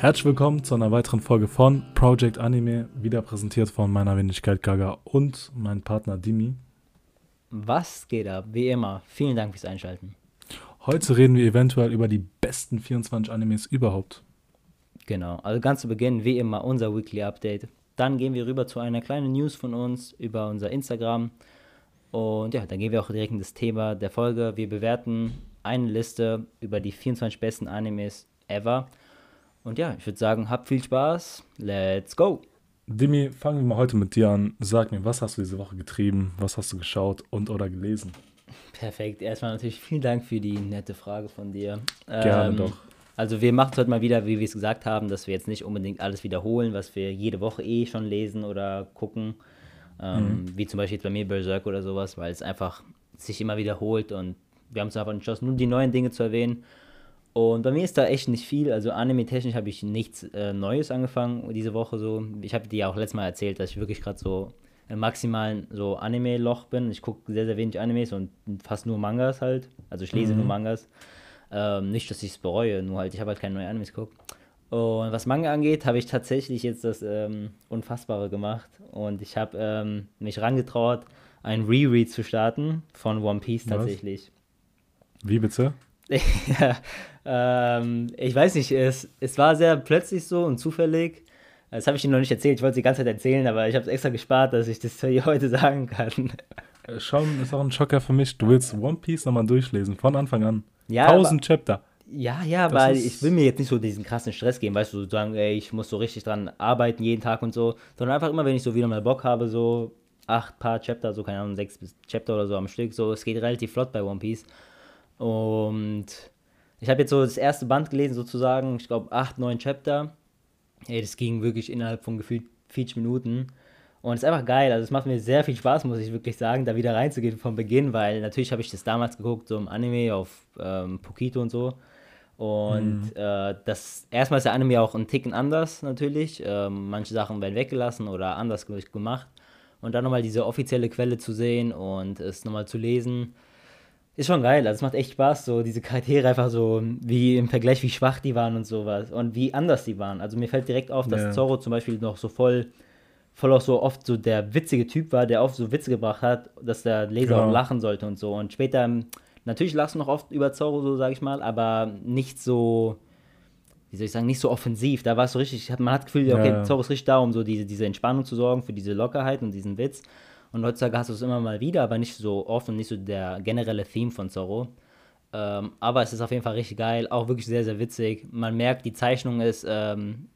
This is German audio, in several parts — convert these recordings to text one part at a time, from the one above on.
Herzlich willkommen zu einer weiteren Folge von Project Anime, wieder präsentiert von meiner Wenigkeit Gaga und meinem Partner Dimi. Was geht ab? Wie immer, vielen Dank fürs Einschalten. Heute reden wir eventuell über die besten 24 Animes überhaupt. Genau, also ganz zu Beginn, wie immer, unser Weekly Update. Dann gehen wir rüber zu einer kleinen News von uns über unser Instagram. Und ja, dann gehen wir auch direkt in das Thema der Folge. Wir bewerten eine Liste über die 24 besten Animes ever. Und ja, ich würde sagen, habt viel Spaß. Let's go! Dimi, fangen wir mal heute mit dir an. Sag mir, was hast du diese Woche getrieben? Was hast du geschaut und oder gelesen? Perfekt. Erstmal natürlich vielen Dank für die nette Frage von dir. Gerne Ähm, doch. Also wir machen es heute mal wieder, wie wir es gesagt haben, dass wir jetzt nicht unbedingt alles wiederholen, was wir jede Woche eh schon lesen oder gucken. Ähm, Wie zum Beispiel jetzt bei mir Berserk oder sowas, weil es einfach sich immer wiederholt und wir haben uns einfach entschlossen, nur die neuen Dinge zu erwähnen. Und bei mir ist da echt nicht viel. Also anime-technisch habe ich nichts äh, Neues angefangen diese Woche so. Ich habe dir ja auch letztes Mal erzählt, dass ich wirklich gerade so im maximalen so Anime-Loch bin. Ich gucke sehr, sehr wenig Animes und fast nur Mangas halt. Also ich lese nur Mangas. Ähm, nicht, dass ich es bereue, nur halt, ich habe halt keine neuen Animes geguckt. Und was Manga angeht, habe ich tatsächlich jetzt das ähm, Unfassbare gemacht. Und ich habe ähm, mich rangetraut, ein Reread zu starten von One Piece Was? tatsächlich. Wie bitte? ja, ähm, ich weiß nicht, es, es war sehr plötzlich so und zufällig. Das habe ich Ihnen noch nicht erzählt, ich wollte es die ganze Zeit erzählen, aber ich habe es extra gespart, dass ich das hier heute sagen kann. Äh, Schon ist auch ein Schocker für mich. Du willst One Piece nochmal durchlesen, von Anfang an. Ja, 1000 Chapter. Ja, ja, Das weil ich will mir jetzt nicht so diesen krassen Stress geben, weißt du, so sagen, ey, ich muss so richtig dran arbeiten jeden Tag und so, sondern einfach immer, wenn ich so wieder mal Bock habe, so acht paar Chapter, so keine Ahnung, sechs bis Chapter oder so am Stück, so, es geht relativ flott bei One Piece. Und ich habe jetzt so das erste Band gelesen, sozusagen, ich glaube acht, neun Chapter. Ey, das ging wirklich innerhalb von gefühlt 40 Minuten. Und es ist einfach geil. Also es macht mir sehr viel Spaß, muss ich wirklich sagen, da wieder reinzugehen vom Beginn, weil natürlich habe ich das damals geguckt, so im Anime auf ähm, Pokito und so. Und äh, das erstmal ist der Anime auch ein Ticken anders natürlich. Ähm, manche Sachen werden weggelassen oder anders ge- gemacht. Und dann nochmal diese offizielle Quelle zu sehen und es nochmal zu lesen, ist schon geil. Also es macht echt Spaß, so diese Charaktere einfach so, wie im Vergleich, wie schwach die waren und sowas. Und wie anders die waren. Also mir fällt direkt auf, dass Ja. Zorro zum Beispiel noch so voll, voll auch so oft so der witzige Typ war, der oft so Witze gebracht hat, dass der Leser Genau. auch lachen sollte und so. Und später, ähm, natürlich lachst du noch oft über Zorro, so sag ich mal, aber nicht so, wie soll ich sagen, nicht so offensiv. Da war es so richtig, hat- man hat das Gefühl, okay, Ja. Zorro ist richtig da, um so diese, diese Entspannung zu sorgen, für diese Lockerheit und diesen Witz. Und heutzutage hast du es immer mal wieder, aber nicht so oft und nicht so der generelle Theme von Zorro. Ähm, aber es ist auf jeden Fall richtig geil, auch wirklich sehr, sehr witzig. Man merkt, die Zeichnung ist ähm,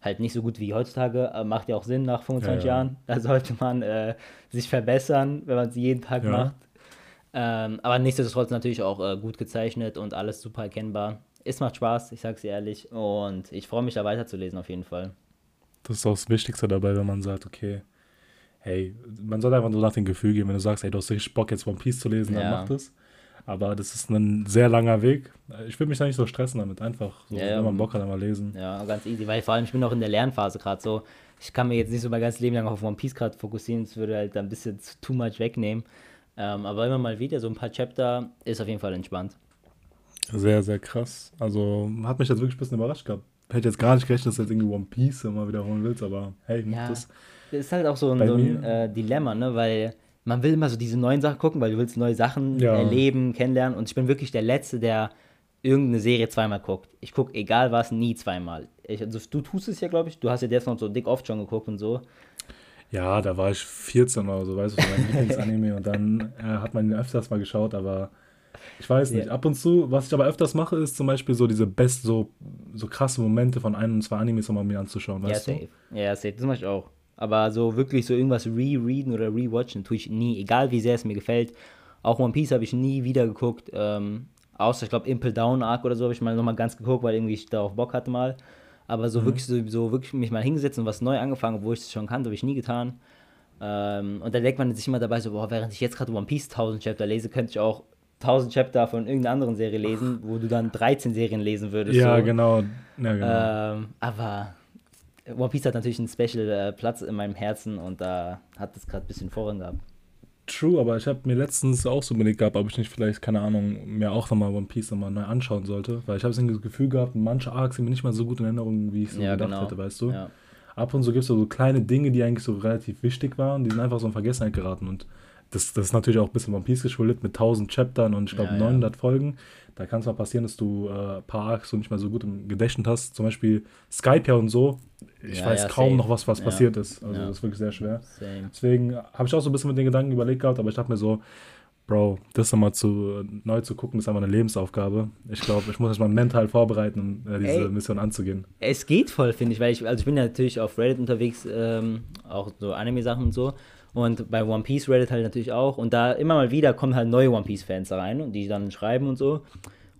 halt nicht so gut wie heutzutage, macht ja auch Sinn nach 25 Ja, ja. Jahren. Da sollte man äh, sich verbessern, wenn man sie jeden Tag Ja. macht. Ähm, aber nichtsdestotrotz natürlich auch äh, gut gezeichnet und alles super erkennbar. Es macht Spaß, ich sag's dir ehrlich. Und ich freue mich da weiterzulesen auf jeden Fall. Das ist auch das Wichtigste dabei, wenn man sagt, okay, hey, man soll einfach nur nach dem Gefühl gehen, wenn du sagst, hey, du hast richtig Bock, jetzt One Piece zu lesen, dann Ja. mach das. Aber das ist ein sehr langer Weg. Ich will mich da nicht so stressen damit, einfach so, Ja, wenn man Bock hat, einmal lesen. Ja, ganz easy, weil vor allem ich bin auch in der Lernphase gerade so. Ich kann mir jetzt nicht so mein ganzes Leben lang auf One Piece gerade fokussieren, das würde halt ein bisschen zu- too much wegnehmen. Ähm, aber immer mal wieder so ein paar Chapter ist auf jeden Fall entspannt. Sehr, sehr krass. Also hat mich jetzt wirklich ein bisschen überrascht gehabt. Hätte jetzt gar nicht gerechnet, dass du jetzt irgendwie One Piece immer wiederholen willst, aber hey, mach Ja. das. Das ist halt auch so ein, so ein äh, Dilemma, ne? Weil man will immer so diese neuen Sachen gucken, weil du willst neue Sachen Ja. erleben, kennenlernen. Und ich bin wirklich der Letzte, der irgendeine Serie zweimal guckt. Ich gucke egal was, nie zweimal. Ich, also, du tust es ja, glaube ich. Du hast ja Death Note so dick oft schon geguckt und so. Ja, da war ich 14 oder so, weißt du, mein Lieblingsanime und dann äh, hat man ihn öfters mal geschaut, aber ich weiß nicht. Ja. Ab und zu, was ich aber öfters mache, ist zum Beispiel so diese best, so, so krasse Momente von ein und zwei Animes nochmal mir anzuschauen, Ja, weißt du? safe. Ja, safe. Das mache ich auch. Aber so wirklich so irgendwas rereaden oder rewatchen tue ich nie. Egal wie sehr es mir gefällt. Auch One Piece habe ich nie wieder geguckt. Ähm, außer, ich glaube, Impel Down Arc oder so habe ich mal nochmal ganz geguckt, weil irgendwie ich darauf Bock hatte mal. Aber Mhm. so wirklich so, so wirklich mich mal hingesetzt und was neu angefangen, obwohl ich es schon kannte, habe ich nie getan. Ähm, und dann denkt man sich immer dabei so, boah, während ich jetzt gerade One Piece 1000 Chapter lese, könnte ich auch 1000 Chapter von irgendeiner anderen Serie lesen, wo du dann 13 Serien lesen würdest. Ja, so. genau. Ja, genau. Ähm, aber One Piece hat natürlich einen Special äh, Platz in meinem Herzen und da hat es gerade ein bisschen Vorrang gehabt. True, aber ich habe mir letztens auch so überlegt gehabt, ob ich nicht vielleicht, keine Ahnung, mir auch nochmal One Piece nochmal neu anschauen sollte. Weil ich habe das Gefühl gehabt, manche Arcs sind mir nicht mal so gut in Erinnerung, wie ich so Ja, gedacht genau. hätte, weißt du? Ja. Ab und zu gibt es so kleine Dinge, die eigentlich so relativ wichtig waren, die sind einfach so in Vergessenheit geraten. Und das, das ist natürlich auch ein bisschen One Piece geschuldet mit 1000 Chaptern und ich glaube Ja, ja. 900 Folgen. Da kann es mal passieren, dass du äh, ein paar Arcs so nicht mehr so gut im Gedächtnis hast. Zum Beispiel Skype ja und so. Ich Ja, weiß ja, kaum safe. noch, was, was Ja. passiert ist. Also Ja. das ist wirklich sehr schwer. Same. Deswegen habe ich auch so ein bisschen mit den Gedanken überlegt gehabt, aber ich dachte mir so, Bro, das nochmal zu, neu zu gucken, ist einfach eine Lebensaufgabe. Ich glaube, ich muss mich mal mental vorbereiten, um äh, diese Ey. Mission anzugehen. Es geht voll, finde ich, weil ich, also ich bin ja natürlich auf Reddit unterwegs, ähm, auch so Anime-Sachen und so. Und bei One Piece Reddit halt natürlich auch. Und da immer mal wieder kommen halt neue One Piece-Fans da rein und die dann schreiben und so.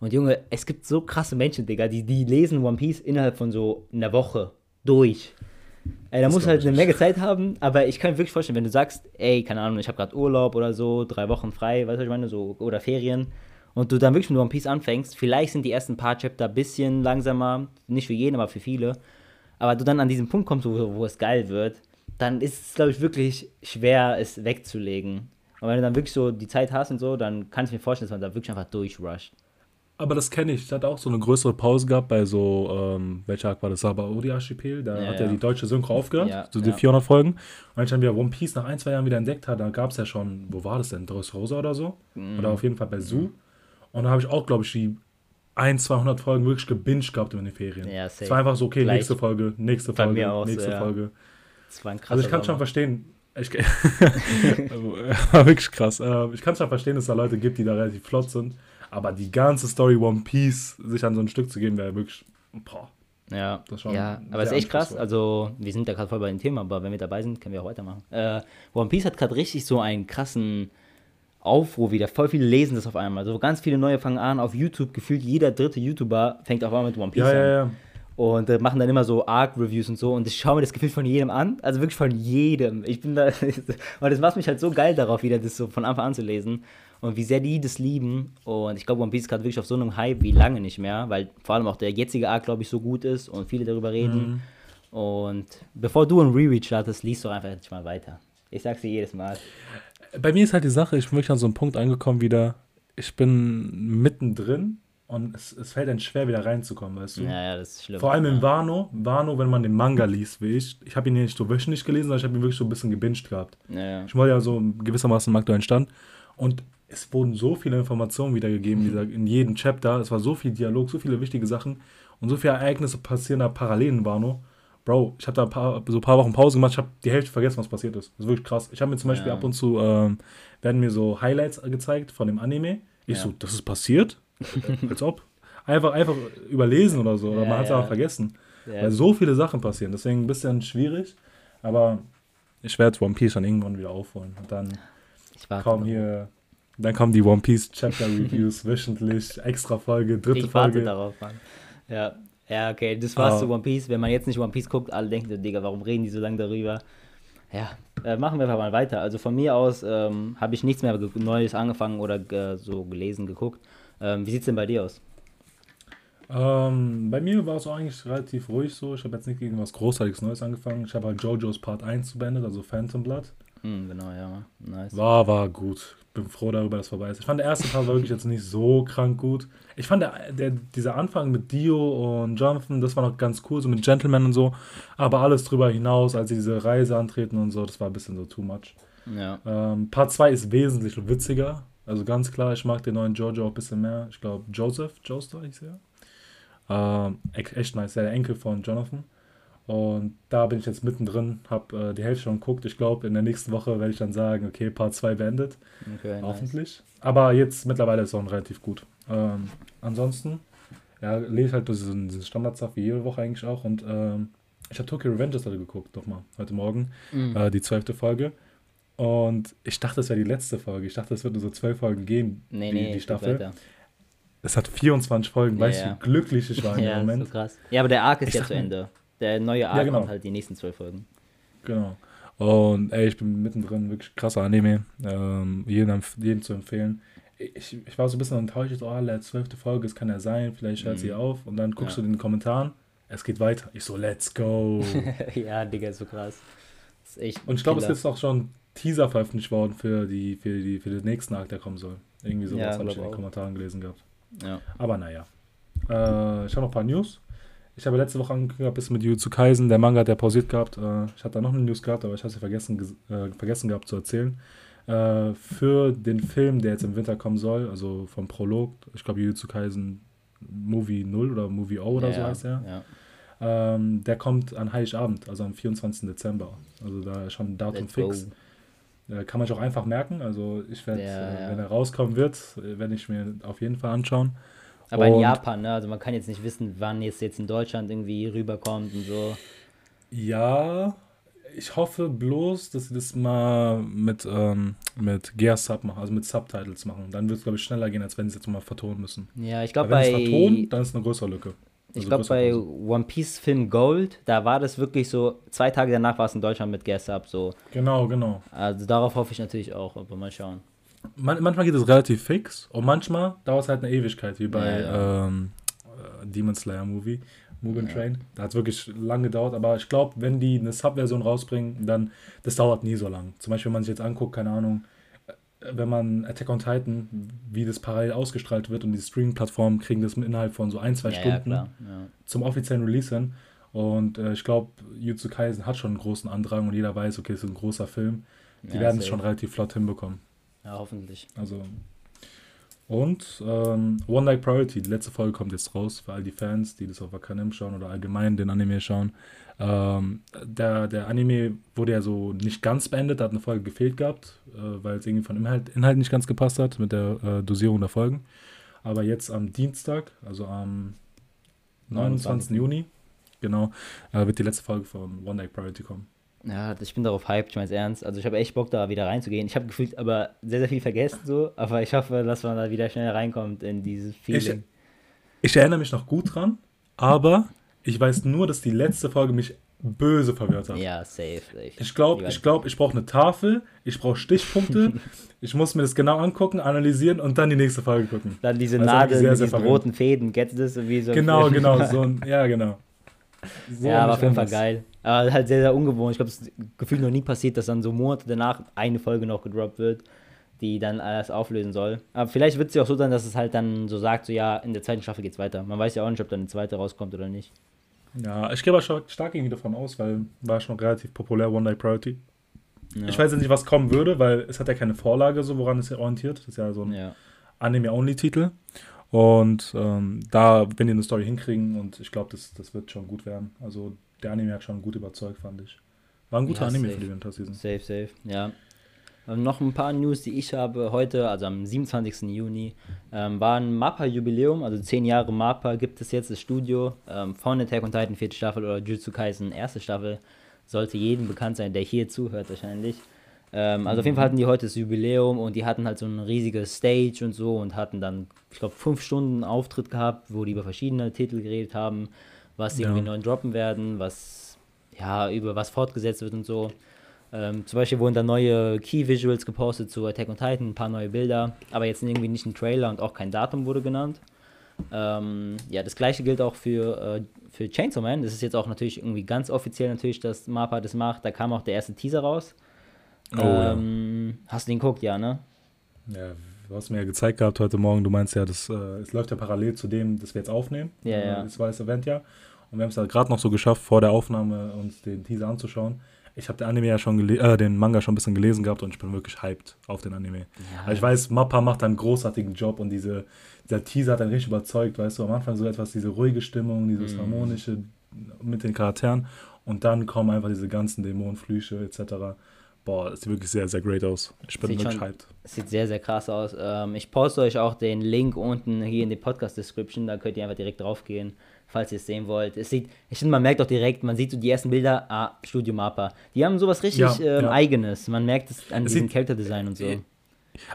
Und Junge, es gibt so krasse Menschen, Digga, die, die lesen One Piece innerhalb von so einer Woche durch. Ey, da Das musst du glaub halt eine. Menge Zeit haben, aber ich kann mir wirklich vorstellen, wenn du sagst, ey, keine Ahnung, ich habe gerade Urlaub oder so, drei Wochen frei, weißt du, was ich meine, so, oder Ferien, und du dann wirklich mit One Piece anfängst, vielleicht sind die ersten paar Chapter ein bisschen langsamer, nicht für jeden, aber für viele, aber du dann an diesen Punkt kommst, wo, wo es geil wird, dann ist es, glaube ich, wirklich schwer, es wegzulegen. Und wenn du dann wirklich so die Zeit hast und so, dann kann ich mir vorstellen, dass man da wirklich einfach durchrusht. Aber das kenne ich. Ich hatte auch so eine größere Pause gehabt bei so, ähm, welcher Arc war das? Sabaody-Archipel. Da Ja, hat ja die deutsche Synchro aufgehört. Ja, so die ja. 400 Folgen. Und als ich dann wieder One Piece nach ein, zwei Jahren wieder entdeckt hatte, da gab es ja schon, wo war das denn? Dressrosa oder so? Mhm. Oder auf jeden Fall bei Zoo. Und da habe ich auch, glaube ich, die 1, 200 Folgen wirklich gebinged gehabt in den Ferien. Ja, es safe. war einfach so, okay, Gleich. nächste Folge, nächste Folge, auch so, nächste ja. Das war ein krasser Also ich kann schon verstehen, ich, war wirklich krass. Äh, Ich kann schon verstehen, dass es da Leute gibt, die da relativ flott sind. Aber die ganze Story One Piece sich an so ein Stück zu geben, wäre wirklich. Boah. Ja, Das ist schon ja aber es ist echt krass. Also, wir sind da gerade voll bei dem Thema, aber wenn wir dabei sind, können wir auch weitermachen. Äh, One Piece hat gerade richtig so einen krassen Aufruhr wieder. Voll viele lesen das auf einmal. So ganz viele neue fangen an auf YouTube. Gefühlt jeder dritte YouTuber fängt auf einmal mit One Piece Ja, an. ja, ja. Und äh, machen dann immer so Arc-Reviews und so. Und ich schaue mir das Gefühl von jedem an. Also wirklich von jedem. Ich bin da. und das macht mich halt so geil darauf, wieder das so von Anfang an zu lesen. Und wie sehr die das lieben. Und ich glaube, One Piece ist gerade wirklich auf so einem Hype wie lange nicht mehr. Weil vor allem auch der jetzige Arc, glaube ich, so gut ist und viele darüber reden. Und bevor du ein Reread startest, liest doch einfach jetzt mal weiter. Ich sag's dir jedes Mal. Bei mir ist halt die Sache, ich bin wirklich an so einen Punkt angekommen wieder. Ich bin mittendrin und es, es fällt einem schwer, wieder reinzukommen, weißt du? Ja, ja, das ist schlimm. Vor allem ja. in Wano. Wano, wenn man den Manga liest, wie ich. Ich habe ihn nicht so wöchentlich gelesen, sondern ich habe ihn wirklich so ein bisschen gebinged gehabt. Ja, ja. Ich wollte ja so gewissermaßen im aktuellen Stand. Und es wurden so viele Informationen wiedergegeben in, dieser, in jedem Chapter. Es war so viel Dialog, so viele wichtige Sachen und so viele Ereignisse passieren da parallel in Wano. Bro, ich habe da ein paar, so ein paar Wochen Pause gemacht. Ich habe die Hälfte vergessen, was passiert ist. Das ist wirklich krass. Ich habe mir zum Beispiel Ja. ab und zu, ähm, werden mir so Highlights gezeigt von dem Anime. Ich Ja. so, das ist passiert? Als ob. Einfach, einfach überlesen oder so. Oder Ja, man hat es ja. einfach vergessen. Ja. Weil so viele Sachen passieren. Deswegen ein bisschen schwierig. Aber ich werde One Piece dann irgendwann wieder aufholen. Und dann ich warte kommen hier, dann kommen die One Piece Chapter Reviews wöchentlich, extra Folge, dritte Ich warte Folge. darauf, Mann. Ja, ja, okay, das war's Ah. zu One Piece. Wenn man jetzt nicht One Piece guckt, alle denken, Digga, warum reden die so lange darüber? Ja, äh, machen wir einfach mal weiter. Also von mir aus ähm, habe ich nichts mehr Neues angefangen oder äh, so gelesen, geguckt. Ähm, wie sieht's denn bei dir aus? Ähm, bei mir war es eigentlich relativ ruhig so. Ich habe jetzt nicht irgendwas Großartiges Neues angefangen. Ich habe halt JoJo's Part 1 beendet, also Phantom Blood. Hm, genau, ja, nice. War, war gut. Bin froh darüber, dass es vorbei ist. Ich fand der erste Part war wirklich jetzt nicht so krank gut. Ich fand der, der, dieser Anfang mit Dio und Jonathan, das war noch ganz cool, so mit Gentleman und so. Aber alles drüber hinaus, als sie diese Reise antreten und so, das war ein bisschen so too much. Ja, Ähm, Part 2 ist wesentlich witziger. Also ganz klar, ich mag den neuen Jojo auch ein bisschen mehr. Ich glaube, Joseph, Joestar hieß er. Ähm, echt, echt nice, der Enkel von Jonathan. Und da bin ich jetzt mittendrin, habe äh, die Hälfte schon geguckt. Ich glaube, in der nächsten Woche werde ich dann sagen, okay, Part 2 beendet. okay, nice. Hoffentlich. Aber jetzt mittlerweile ist es auch relativ gut. Ähm, ansonsten, ja, lese ich halt diesen, diesen Standardstuff wie jede Woche eigentlich auch. Und ähm, ich habe Tokyo Revengers heute geguckt, nochmal, heute Morgen. Mhm. Äh, die zwölfte Folge. Und ich dachte, das wäre die letzte Folge. Ich dachte, es wird nur so zwölf Folgen geben, Nee, die, nee, die Staffel. Es hat 24 Folgen. Ja, weißt du, ja. wie glücklich ich war in dem Ja, Moment? so krass. Ja, aber der Arc ist Ich ja sag zu Ende. Der neue Arc genau. kommt halt die nächsten zwölf Folgen. Genau. Und ey, ich bin mittendrin, wirklich krasser Anime. Ähm, jedem, jedem zu empfehlen. Ich, ich war so ein bisschen enttäuscht, so, oh, der zwölfte Folge, es kann ja sein, vielleicht hört Mhm. sie auf. Und dann guckst Ja. du in den Kommentaren, es geht weiter. Ich so, let's go. ja, Digga, ist so krass. Das ist echt Und ich glaube, es ist auch schon Teaser veröffentlicht worden für die, für die, für den nächsten Arc, der kommen soll. Irgendwie sowas Ja, habe ich in den. Kommentaren gelesen gehabt. Ja. Aber naja. Äh, ich habe noch ein paar News. Ich habe letzte Woche angekündigt, bisschen mit Jujutsu Kaisen. Der Manga hat ja pausiert gehabt. Äh, ich hatte da noch eine News gehabt, aber ich habe sie vergessen, ges- äh, vergessen gehabt zu erzählen. Äh, für den Film, der jetzt im Winter kommen soll, also vom Prolog, ich glaube Jujutsu Kaisen Movie 0 oder Movie O oder ja, so heißt er. Ja. Ähm, der kommt an Heiligabend, also am 24. Dezember. Also da ist schon ein Datum Let's fix. go. Äh, kann man sich auch einfach merken. Also ich werde, Ja, äh, ja. wenn er rauskommen wird, äh, werde ich mir auf jeden Fall anschauen. Aber in Und- Japan, ne? Also man kann jetzt nicht wissen, wann es jetzt in Deutschland irgendwie rüberkommt und so. Ja, ich hoffe bloß, dass sie das mal mit, ähm, mit Gear Sub machen, also mit Subtitles machen. Dann wird es, glaube ich, schneller gehen, als wenn sie es jetzt mal vertonen müssen. Ja, ich glaube wenn sie bei es vertonen, dann ist eine größere Lücke. Ich Also glaube bei. One Piece Film Gold, da war das wirklich so zwei Tage danach war es in Deutschland mit Guess Up so. Genau, genau. Also darauf hoffe ich natürlich auch, aber mal schauen. Man, manchmal geht es relativ fix und manchmal dauert es halt eine Ewigkeit, wie bei Ja, Ähm, äh, Demon Slayer Movie, Mugen Train. Da hat es wirklich lang gedauert, aber ich glaube, wenn die eine Sub-Version rausbringen, dann das dauert nie so lang. Zum Beispiel, wenn man sich jetzt anguckt, keine Ahnung, wenn man Attack on Titan, wie das parallel ausgestrahlt wird und die Streaming-Plattformen kriegen das innerhalb von so ein, zwei ja, ja, Stunden klar. Ja. zum offiziellen Release hin. Und äh, ich glaube, Jutsu Kaisen hat schon einen großen Andrang und jeder weiß, okay, es ist ein großer Film. Die Ja, werden es schon relativ flott hinbekommen. Ja, hoffentlich. Also. Und ähm, One Night Priority, die letzte Folge kommt jetzt raus für all die Fans, die das auf Wakanim schauen oder allgemein den Anime schauen. Ähm, der, der Anime wurde ja so nicht ganz beendet, da hat eine Folge gefehlt gehabt, äh, weil es irgendwie von Inhalt, Inhalt nicht ganz gepasst hat mit der äh, Dosierung der Folgen. Aber jetzt am Dienstag, also am 29. 29. Juni, genau, äh, wird die letzte Folge von One Night Priority kommen. Ja, ich bin darauf hyped, ich meine es ernst. Also ich habe echt Bock da wieder reinzugehen. Ich habe gefühlt aber sehr, sehr viel vergessen so, aber ich hoffe, dass man da wieder schnell reinkommt in dieses Feeling. Ich erinnere mich noch gut dran, aber ich weiß nur, dass die letzte Folge mich böse verwirrt hat. ja, safe. safe. Ich glaube, ich, glaub, ich brauche eine Tafel, ich brauche Stichpunkte, ich muss mir das genau angucken, analysieren und dann die nächste Folge gucken. Dann diese Also Nadel sehr, mit sehr diesen roten Fäden, kennst du das? Wie so Genau, genau, so ein, ja, genau. So ja, nicht auf jeden Fall geil. Aber halt sehr, sehr ungewohnt. Ich glaube, es ist gefühlt noch nie passiert, dass dann so Monate danach eine Folge noch gedroppt wird, die dann alles auflösen soll. Aber vielleicht wird es ja auch so sein, dass es halt dann so sagt, so ja, in der zweiten Staffel geht's weiter. Man weiß ja auch nicht, ob dann eine zweite rauskommt oder nicht. Ja, ich gehe aber stark irgendwie davon aus, weil war schon relativ populär, One Night Priority. Ja. Ich weiß jetzt nicht, was kommen würde, weil es hat ja keine Vorlage, so woran es sich orientiert. Das ist ja so ein Ja. Anime-Only-Titel. Und ähm, da, wenn die eine Story hinkriegen, und ich glaube, das, das wird schon gut werden. Also der Anime hat schon gut überzeugt, fand ich. War ein guter Ja, Anime safe. für die Winter-Season. Safe, safe, ja. Ähm, noch ein paar News, die ich habe. Heute, also am 27. Juni, ähm, war ein MAPPA-Jubiläum, also 10 Jahre MAPPA gibt es jetzt, das Studio ähm, von Attack on Titan, vierte Staffel oder Jujutsu Kaisen, erste Staffel. Sollte jedem bekannt sein, der hier zuhört wahrscheinlich. Ähm, also auf jeden Fall hatten die heute das Jubiläum und die hatten halt so ein riesiges Stage und so und hatten dann, ich glaube, fünf Stunden Auftritt gehabt, wo die über verschiedene Titel geredet haben, was sie Ja. irgendwie neu droppen werden, was, ja, über was fortgesetzt wird und so. Ähm, zum Beispiel wurden da neue Key Visuals gepostet zu Attack on Titan, ein paar neue Bilder, aber jetzt irgendwie nicht ein Trailer und auch kein Datum wurde genannt. Ähm, ja, das gleiche gilt auch für, äh, für Chainsaw Man. Das ist jetzt auch natürlich irgendwie ganz offiziell natürlich, dass MAPPA das macht. Da kam auch der erste Teaser raus. Oh, ja. ähm, Hast du den geguckt, ja, ne? ja. Du hast mir ja gezeigt gehabt heute Morgen, du meinst ja, das, äh, es läuft ja parallel zu dem, das wir jetzt aufnehmen. Ja, ja. Das war das Event ja. Und wir haben es ja gerade noch so geschafft, vor der Aufnahme uns den Teaser anzuschauen. Ich habe den Anime ja schon äh, den Manga schon ein bisschen gelesen gehabt und ich bin wirklich hyped auf den Anime. Also ich weiß, Mappa macht einen großartigen Job und diese, dieser Teaser hat einen richtig überzeugt, weißt du, am Anfang so etwas, diese ruhige Stimmung, dieses Mhm. harmonische mit den Charakteren und dann kommen einfach diese ganzen Dämonenflüche etc. Boah, es sieht wirklich sehr, sehr great aus. Ich bin Sieht wirklich schon- hyped. Sieht sehr, sehr krass aus. Ähm, ich poste euch auch den Link unten hier in die Podcast-Description. Da könnt ihr einfach direkt drauf gehen, falls ihr es sehen wollt. Es sieht, ich finde, man merkt auch direkt, man sieht so die ersten Bilder, ah, Studio Mappa. Die haben sowas richtig Ja, ähm, ja. Eigenes. Man merkt es an Es diesem Character-Design und so.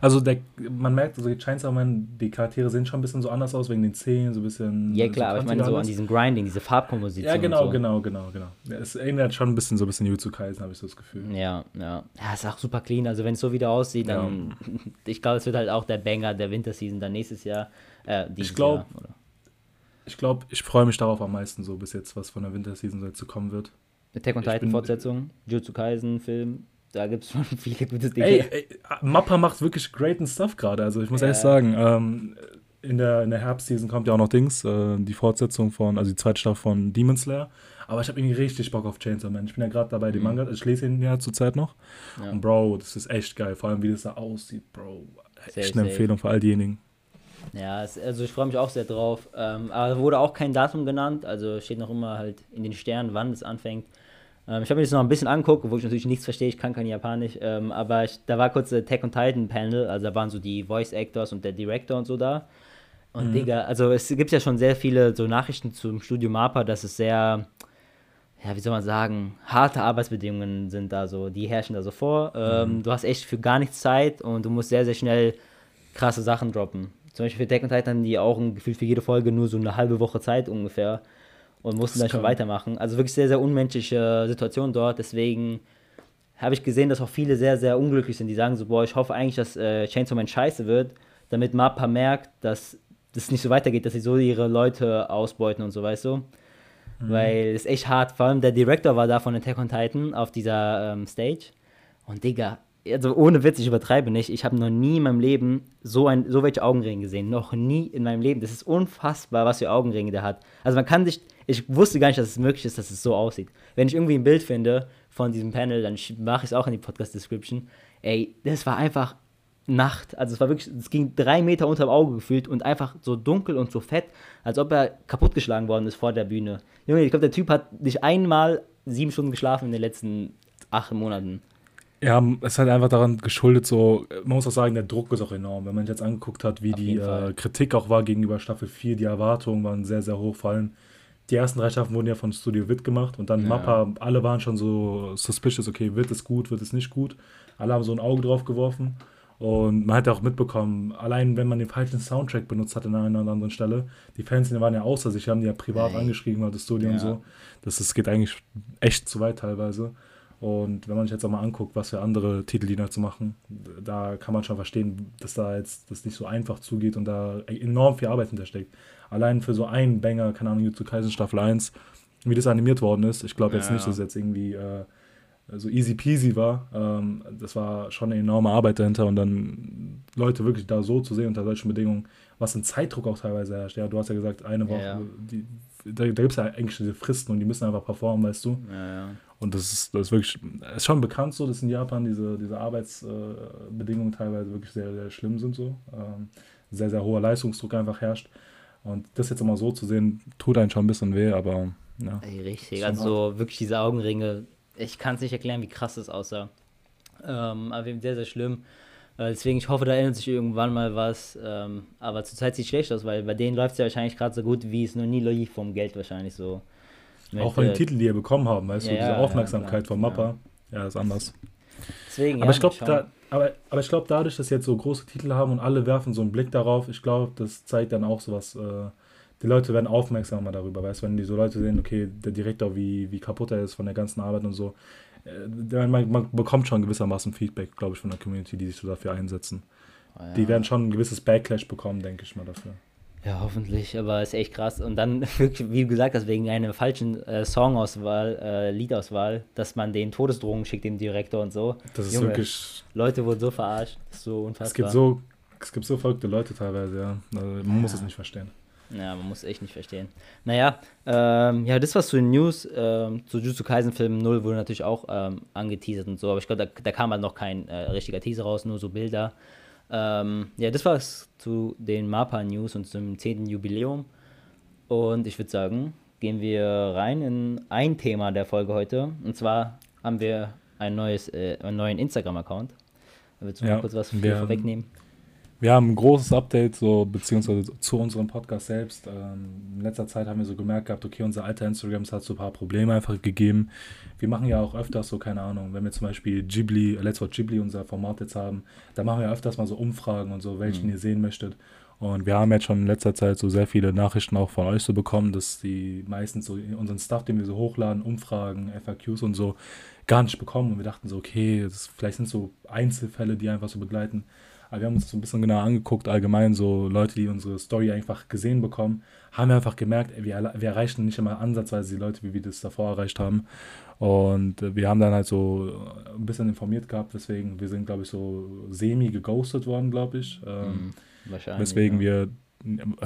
Also der, man merkt, also Chainsaw Man, die Charaktere sehen schon ein bisschen so anders aus, wegen den Zähnen, so ein bisschen. Ja, klar, aber ich meine so an diesem Grinding, diese Farbkomposition. Ja, genau, so. genau, genau, genau. Ja, Es erinnert schon ein bisschen so ein bisschen Jutsu Kaisen, habe ich so das Gefühl. Ja, ja. Ja, ist auch super clean. Also, wenn es so wieder aussieht, dann. Ich glaube, es wird halt auch der Banger der Winterseason dann nächstes Jahr. Äh, dieses glaub, Jahr, oder? Ich glaube, ich freue mich darauf am meisten so bis jetzt, was von der Winterseason so jetzt so kommen wird. Attack on Titan Fortsetzung, Jutsu Kaisen Film. da gibt es schon viele gute Dinge. Ey, ey, Mappa macht wirklich greaten Stuff gerade. Also ich muss ja. ehrlich sagen, ähm, in der, in der Herbstseason kommt ja auch noch Dings, äh, die Fortsetzung von, also die zweite Staffel von Demon Slayer. Aber ich habe irgendwie richtig Bock auf Chainsaw Man. Ich bin ja gerade dabei, die mhm. Manga, ich lese ihn ja zurzeit noch. Ja. Und Bro, das ist echt geil. Vor allem, wie das da aussieht, Bro. Echt eine Empfehlung für all diejenigen. Ja, es, also ich freue mich auch sehr drauf. Ähm, aber wurde auch kein Datum genannt. Also steht noch immer halt in den Sternen, wann es anfängt. Ähm, ich habe mir das noch ein bisschen angeguckt, wo ich natürlich nichts verstehe. Ich kann kein Japanisch. Ähm, aber ich, da war kurz der Tech und Titan Panel. Also da waren so die Voice Actors und der Director und so da. Und mhm. Digga, also es gibt ja schon sehr viele so Nachrichten zum Studio Mappa, dass es sehr ja, wie soll man sagen, harte Arbeitsbedingungen sind da so, die herrschen da so vor. Ähm, mhm. Du hast echt für gar nichts Zeit und du musst sehr, sehr schnell krasse Sachen droppen. Zum Beispiel für Deck und Titan die auch gefühlt für jede Folge nur so eine halbe Woche Zeit ungefähr und mussten dann schon weitermachen. Also wirklich sehr, sehr unmenschliche Situation dort. Deswegen habe ich gesehen, dass auch viele sehr, sehr unglücklich sind. Die sagen so, boah, ich hoffe eigentlich, dass äh, Chainsaw Man scheiße wird, damit Mappa merkt, dass das nicht so weitergeht, dass sie so ihre Leute ausbeuten und so, weißt du. Mhm. Weil es ist echt hart. Vor allem der Director war da von Attack on Titan auf dieser ähm, Stage. Und Digga, also ohne Witz, ich übertreibe nicht, ich habe noch nie in meinem Leben so, ein, so welche Augenringe gesehen. Noch nie in meinem Leben. Das ist unfassbar, was für Augenringe der hat. Also man kann sich, ich wusste gar nicht, dass es möglich ist, dass es so aussieht. Wenn ich irgendwie ein Bild finde von diesem Panel, dann mache ich es auch in die Podcast-Description. Ey, das war einfach Nacht. Also es war wirklich, es ging drei Meter unter dem Auge gefühlt und einfach so dunkel und so fett, als ob er kaputtgeschlagen worden ist vor der Bühne. Junge, ich glaube, der Typ hat nicht einmal sieben Stunden geschlafen in den letzten acht Monaten. Ja, es hat einfach daran geschuldet, so, man muss auch sagen, der Druck ist auch enorm. Wenn man jetzt angeguckt hat, wie Auf die äh, Kritik auch war gegenüber Staffel 4, die Erwartungen waren sehr, sehr hoch. Vor allem die ersten drei Staffeln wurden ja von Studio Witt gemacht und dann ja. Mappa, alle waren schon so suspicious, okay, wird es gut, wird es nicht gut. Alle haben so ein Auge drauf geworfen. Und man hat ja auch mitbekommen, allein wenn man den falschen Soundtrack benutzt hat an einer oder anderen Stelle, die Fans die waren ja außer sich, haben die ja privat hey. angeschrieben, das Studio ja. und so. Das, das geht eigentlich echt zu weit teilweise. Und wenn man sich jetzt auch mal anguckt, was für andere Titel die dazu machen, da kann man schon verstehen, dass da jetzt das nicht so einfach zugeht und da enorm viel Arbeit hintersteckt. Allein für so einen Banger, keine Ahnung, zu Kaisen Staffel 1, wie das animiert worden ist, ich glaube jetzt ja, nicht, dass jetzt irgendwie äh, so easy peasy war. Ähm, das war schon eine enorme Arbeit dahinter und dann Leute wirklich da so zu sehen unter solchen Bedingungen, was ein Zeitdruck auch teilweise herrscht. Ja, du hast ja gesagt, eine Woche, ja, ja. Die, da, da gibt es ja eigentlich diese Fristen und die müssen einfach performen, weißt du. Ja, und das ist, das ist wirklich, ist schon bekannt so, dass in Japan diese, diese Arbeitsbedingungen teilweise wirklich sehr, sehr schlimm sind so. Ähm, sehr, sehr hoher Leistungsdruck einfach herrscht. Und das jetzt immer so zu sehen, tut einen schon ein bisschen weh, aber ja. Ey, richtig, also hart. wirklich diese Augenringe, ich kann es nicht erklären, wie krass das aussah. Ähm, aber sehr, sehr schlimm. Äh, deswegen, ich hoffe, da ändert sich irgendwann mal was. Ähm, aber zurzeit sieht es schlecht aus, weil bei denen läuft es ja wahrscheinlich gerade so gut, wie es noch nie lief vom Geld wahrscheinlich so. Mit, Auch von den äh, Titeln, die wir bekommen haben, weißt ja, du, diese Aufmerksamkeit ja, vom Mappa. Ja. ja, ist anders. Deswegen, aber ich glaube, da, aber, aber ich glaube, dadurch, dass sie jetzt so große Titel haben und alle werfen so einen Blick darauf, ich glaube, das zeigt dann auch sowas. Äh, die Leute werden aufmerksamer darüber, weißt du, wenn die so Leute sehen, okay, der Direktor, wie, wie kaputt er ist von der ganzen Arbeit und so. Äh, man, man bekommt schon gewissermaßen Feedback, glaube ich, von der Community, die sich so dafür einsetzen. Oh. Die werden schon ein gewisses Backlash bekommen, denke ich mal, dafür. Ja, hoffentlich, aber ist echt krass. Und dann, wie du gesagt hast, wegen einer falschen äh, Songauswahl, äh, Liedauswahl, dass man den Todesdrohungen schickt, dem Direktor und so. Das ist Junge, wirklich. Leute wurden so verarscht. Das ist so unfassbar. Es gibt so, es gibt so verrückte Leute teilweise, ja. Also, man ja. muss es nicht verstehen. Ja, man muss echt nicht verstehen. Naja, ähm, ja, das was zu den News. Ähm, zu Jutsu Kaisen Film 0 wurde natürlich auch ähm, angeteasert und so, aber ich glaube, da, da, kam halt noch kein äh, richtiger Teaser raus, nur so Bilder. Ähm, ja, das war es zu den MAPA News und zum 10. Jubiläum. Und ich würde sagen, gehen wir rein in ein Thema der Folge heute. Und zwar haben wir ein neues, äh, einen neuen Instagram-Account. Willst du ja, mal kurz was vorwegnehmen? Wir haben ein großes Update, so beziehungsweise zu unserem Podcast selbst. Ähm, in letzter Zeit haben wir so gemerkt gehabt, okay, unser alter Instagram hat so ein paar Probleme einfach gegeben. Wir machen ja auch öfters so, keine Ahnung, wenn wir zum Beispiel Ghibli, Let's Watch Ghibli, unser Format jetzt haben, da machen wir öfters mal so Umfragen und so, welchen mhm. ihr sehen möchtet. Und wir haben jetzt schon in letzter Zeit so sehr viele Nachrichten auch von euch so bekommen, dass die meistens so unseren Stuff, den wir so hochladen, Umfragen, FAQs und so, gar nicht bekommen. Und wir dachten so, okay, das, vielleicht sind so Einzelfälle, die einfach so begleiten. Aber wir haben uns so ein bisschen genauer angeguckt, allgemein so Leute, die unsere Story einfach gesehen bekommen, haben wir einfach gemerkt, ey, wir, wir erreichen nicht immer ansatzweise die Leute, wie wir das davor erreicht haben. Und äh, wir haben dann halt so ein bisschen informiert gehabt, weswegen wir sind, glaube ich, so semi geghostet worden, glaube ich. Ähm, mhm, wahrscheinlich. Weswegen ja. wir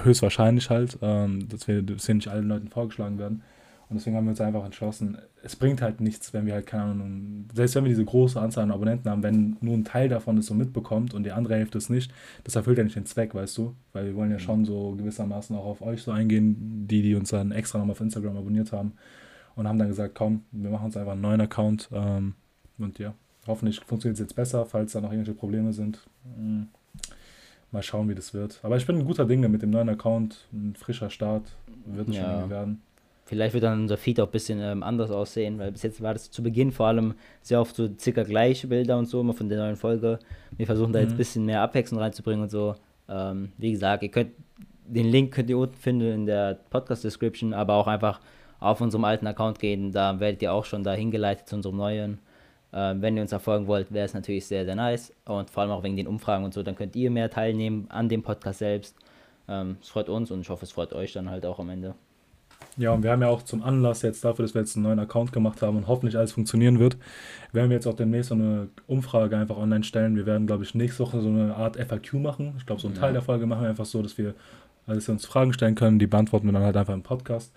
höchstwahrscheinlich halt, ähm, dass wir dass wir nicht allen Leuten vorgeschlagen werden. Und deswegen haben wir uns einfach entschlossen, es bringt halt nichts, wenn wir halt keine Ahnung, selbst wenn wir diese große Anzahl an Abonnenten haben, wenn nur ein Teil davon es so mitbekommt und die andere Hälfte es nicht, das erfüllt ja nicht den Zweck, weißt du? Weil wir wollen ja mhm. schon so gewissermaßen auch auf euch so eingehen, die, die uns dann extra nochmal auf Instagram abonniert haben und haben dann gesagt, komm, wir machen uns einfach einen neuen Account ähm, und ja, hoffentlich funktioniert es jetzt besser, falls da noch irgendwelche Probleme sind. Hm, mal schauen, wie das wird. Aber ich bin ein guter Dinge mit dem neuen Account, ein frischer Start wird es ja. schon werden. Vielleicht wird dann unser Feed auch ein bisschen ähm, anders aussehen, weil bis jetzt war das zu Beginn vor allem sehr oft so circa gleiche Bilder und so, immer von der neuen Folge. Wir versuchen da mhm. jetzt ein bisschen mehr Abwechslung reinzubringen und so. Ähm, wie gesagt, ihr könnt den Link könnt ihr unten finden in der Podcast-Description, aber auch einfach auf unserem alten Account gehen, da werdet ihr auch schon da hingeleitet zu unserem neuen. Ähm, wenn ihr uns erfolgen wollt, wäre es natürlich sehr, sehr nice. Und vor allem auch wegen den Umfragen und so, dann könnt ihr mehr teilnehmen an dem Podcast selbst. Ähm, es freut uns und ich hoffe, es freut euch dann halt auch am Ende. Ja, und wir haben ja auch zum Anlass jetzt dafür, dass wir jetzt einen neuen Account gemacht haben und hoffentlich alles funktionieren wird, werden wir jetzt auch demnächst so eine Umfrage einfach online stellen. Wir werden, glaube ich, nächste Woche so eine Art FAQ machen. Ich glaube, so einen Teil der Folge machen wir einfach so, dass wir, dass wir uns Fragen stellen können, die beantworten wir dann halt einfach im Podcast.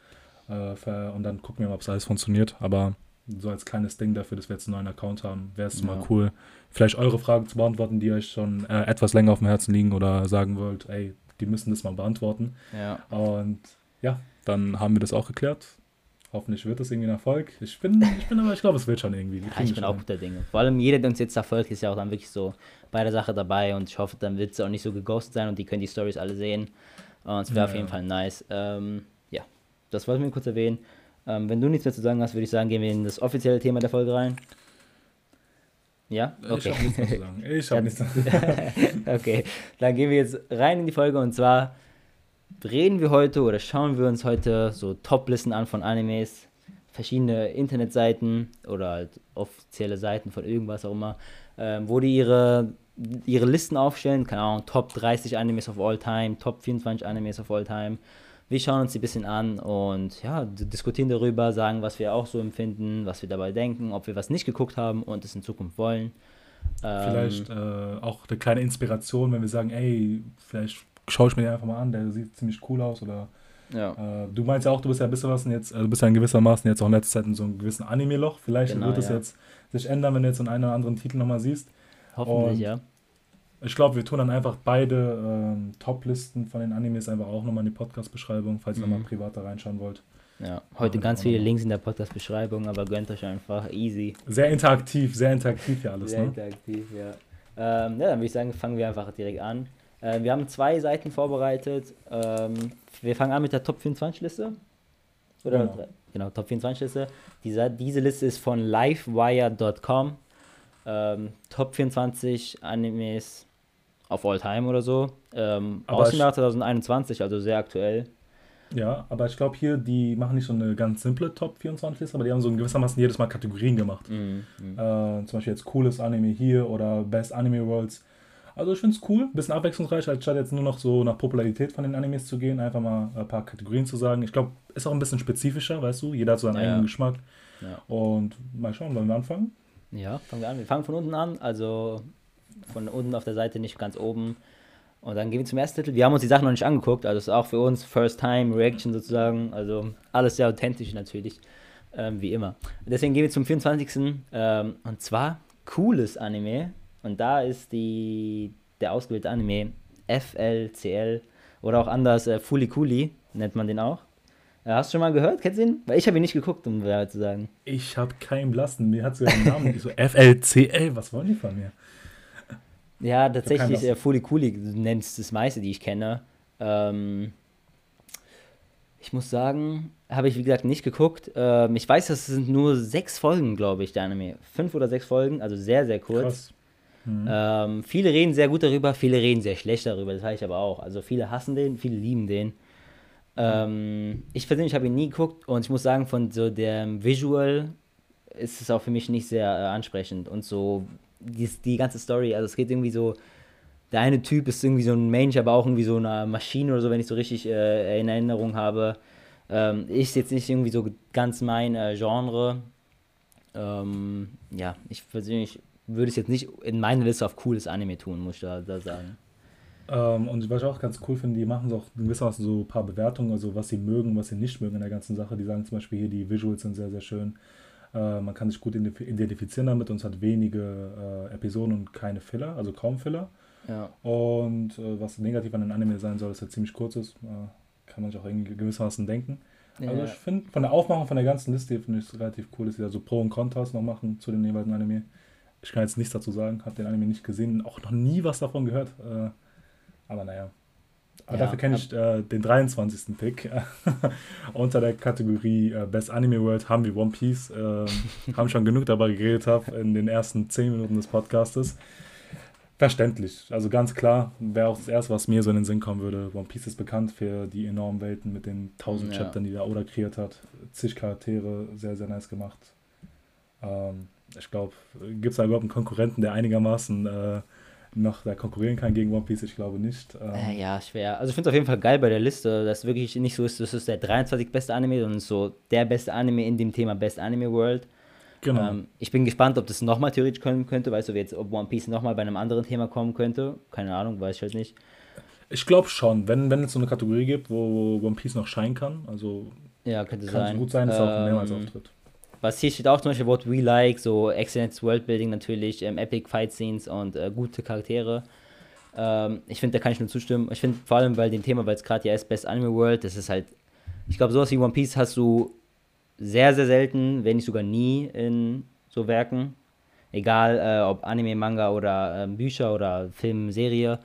Äh, und dann gucken wir mal, ob es alles funktioniert. Aber so als kleines Ding dafür, dass wir jetzt einen neuen Account haben, wäre es ja. mal cool, vielleicht eure Fragen zu beantworten, die euch schon äh, etwas länger auf dem Herzen liegen oder sagen wollt, ey, die müssen das mal beantworten. Ja. Und ja, dann haben wir das auch geklärt. Hoffentlich wird das irgendwie ein Erfolg. Ich bin, ich bin aber, ich glaube, es wird schon irgendwie. Ja, ich bin auch guter Dinge. Vor allem jeder, der uns jetzt erfolgt, ist ja auch dann wirklich so bei der Sache dabei und ich hoffe, dann wird es auch nicht so geghostet sein und die können die Stories alle sehen. Und es wäre ja. auf jeden Fall nice. Ähm, ja, das wollte ich mir kurz erwähnen. Ähm, wenn du nichts mehr zu sagen hast, würde ich sagen, gehen wir in das offizielle Thema der Folge rein. Ja? Okay. Ich habe nichts mehr zu sagen. Ich habe nichts mehr zu sagen. okay, dann gehen wir jetzt rein in die Folge und zwar reden wir heute oder schauen wir uns heute so Top-Listen an von Animes, verschiedene Internetseiten oder halt offizielle Seiten von irgendwas auch immer, ähm, wo die ihre, ihre Listen aufstellen, keine Ahnung, Top 30 Animes of All Time, Top 24 Animes of All Time. Wir schauen uns die ein bisschen an und ja, diskutieren darüber, sagen, was wir auch so empfinden, was wir dabei denken, ob wir was nicht geguckt haben und es in Zukunft wollen. Vielleicht ähm, äh, auch eine kleine Inspiration, wenn wir sagen, ey, vielleicht schaue ich mir den einfach mal an, der sieht ziemlich cool aus oder ja. Äh, du meinst ja auch, du bist ja ein bisschen was jetzt, also du bist ja in gewissermaßen jetzt auch in letzter Zeit in so einem gewissen Anime-Loch. Vielleicht genau, wird es ja. jetzt sich ändern, wenn du jetzt in einen oder anderen Titel nochmal siehst. Hoffentlich, Und ja. Ich glaube, wir tun dann einfach beide ähm, Top-Listen von den Animes einfach auch nochmal in die Podcast-Beschreibung, falls ihr mhm. nochmal privat da reinschauen wollt. Ja, heute ganz viele Links in der Podcast-Beschreibung, aber gönnt euch einfach easy. Sehr interaktiv, sehr interaktiv hier alles, sehr ne? interaktiv, ja. Ähm, ja, dann würde ich sagen, fangen wir einfach direkt an. Äh, wir haben zwei Seiten vorbereitet. Ähm, wir fangen an mit der Top 24 Liste. Oder genau, genau Top 24 Liste. Diese, diese Liste ist von livewire.com. Ähm, Top 24 Animes auf All Time oder so. Ähm, aus dem Jahr 2021, also sehr aktuell. Ja, aber ich glaube hier, die machen nicht so eine ganz simple Top 24 Liste, aber die haben so in gewissermaßen jedes Mal Kategorien gemacht. Mhm, mh. äh, zum Beispiel jetzt cooles Anime hier oder Best Anime Worlds. Also ich finde es cool, ein bisschen abwechslungsreich, anstatt jetzt nur noch so nach Popularität von den Animes zu gehen, einfach mal ein paar Kategorien zu sagen. Ich glaube, ist auch ein bisschen spezifischer, weißt du, jeder hat so seinen ja. eigenen Geschmack. Ja. Und mal schauen, wollen wir anfangen? Ja, fangen wir an. Wir fangen von unten an, also von unten auf der Seite, nicht ganz oben. Und dann gehen wir zum ersten Titel. Wir haben uns die Sachen noch nicht angeguckt, also ist auch für uns First Time Reaction sozusagen. Also alles sehr authentisch natürlich, ähm, wie immer. Deswegen gehen wir zum 24. Ähm, und zwar cooles Anime. Und da ist die, der ausgewählte Anime FLCL oder auch anders äh, Fulikuli nennt man den auch. Äh, hast du schon mal gehört? Kennst du ihn? Weil ich habe ihn nicht geguckt, um Wahrheit zu sagen. Ich habe keinen blassen. Mir hat so den Namen. so FLCL, was wollen die von mir? Ja, tatsächlich, äh, Fulikuli nennt es das meiste, die ich kenne. Ähm, ich muss sagen, habe ich wie gesagt nicht geguckt. Ähm, ich weiß, das sind nur sechs Folgen, glaube ich, der Anime. Fünf oder sechs Folgen, also sehr, sehr kurz. Krass. Mhm. Ähm, viele reden sehr gut darüber, viele reden sehr schlecht darüber, das habe ich aber auch. Also viele hassen den, viele lieben den. Ähm, ich persönlich habe ihn nie geguckt und ich muss sagen, von so dem Visual ist es auch für mich nicht sehr äh, ansprechend und so die, die ganze Story, also es geht irgendwie so der eine Typ ist irgendwie so ein Mensch, aber auch irgendwie so eine Maschine oder so, wenn ich so richtig äh, in Erinnerung habe. Ähm, ist jetzt nicht irgendwie so ganz mein äh, Genre. Ähm, ja, ich persönlich würde es jetzt nicht in meine Liste auf cooles Anime tun, muss ich da, da sagen. Ähm, und was ich auch ganz cool finde, die machen auch gewissermaßen so ein paar Bewertungen, also was sie mögen, was sie nicht mögen in der ganzen Sache. Die sagen zum Beispiel hier, die Visuals sind sehr, sehr schön. Äh, man kann sich gut identifizieren damit und es hat wenige äh, Episoden und keine Filler, also kaum Filler. Ja. Und äh, was negativ an den Anime sein soll, ist er ziemlich kurz ist, äh, kann man sich auch irgendwie gewissermaßen denken. Ja. Also ich finde, von der Aufmachung von der ganzen Liste finde ich es relativ cool, dass sie da so Pro und Kontras noch machen zu den jeweiligen Anime. Ich kann jetzt nichts dazu sagen, habe den Anime nicht gesehen, auch noch nie was davon gehört. Äh, aber naja. Aber ja, dafür kenne ich äh, den 23. Pick. Unter der Kategorie äh, Best Anime World haben wir One Piece. Äh, haben schon genug darüber geredet hab, in den ersten 10 Minuten des Podcastes. Verständlich. Also ganz klar, wäre auch das erste, was mir so in den Sinn kommen würde. One Piece ist bekannt für die enormen Welten mit den 1000 ja. Chaptern, die da Oda kreiert hat. Zig Charaktere, sehr, sehr nice gemacht. Ähm, ich glaube, gibt es da überhaupt einen Konkurrenten, der einigermaßen äh, noch da konkurrieren kann gegen One Piece? Ich glaube nicht. Ähm, äh, ja, schwer. Also ich finde es auf jeden Fall geil bei der Liste, dass wirklich nicht so ist, das ist der 23 beste Anime, sondern so der beste Anime in dem Thema Best Anime World. Genau. Ähm, ich bin gespannt, ob das nochmal theoretisch kommen könnte, weißt du, jetzt, ob One Piece nochmal bei einem anderen Thema kommen könnte. Keine Ahnung, weiß ich halt nicht. Ich glaube schon, wenn, wenn es so eine Kategorie gibt, wo One Piece noch scheinen kann, also ja, könnte kann sein. es gut sein, dass ähm, er auch mehrmals auftritt. Was hier steht auch zum Beispiel What We Like, so Excellent Worldbuilding natürlich, ähm, Epic Fight Scenes und äh, gute Charaktere. Ähm, ich finde, da kann ich nur zustimmen. Ich finde vor allem bei dem Thema, weil es gerade ja ist, Best Anime World, das ist halt, ich glaube, sowas wie One Piece hast du sehr, sehr selten, wenn nicht sogar nie in so Werken. Egal äh, ob Anime, Manga oder äh, Bücher oder Film, Serie.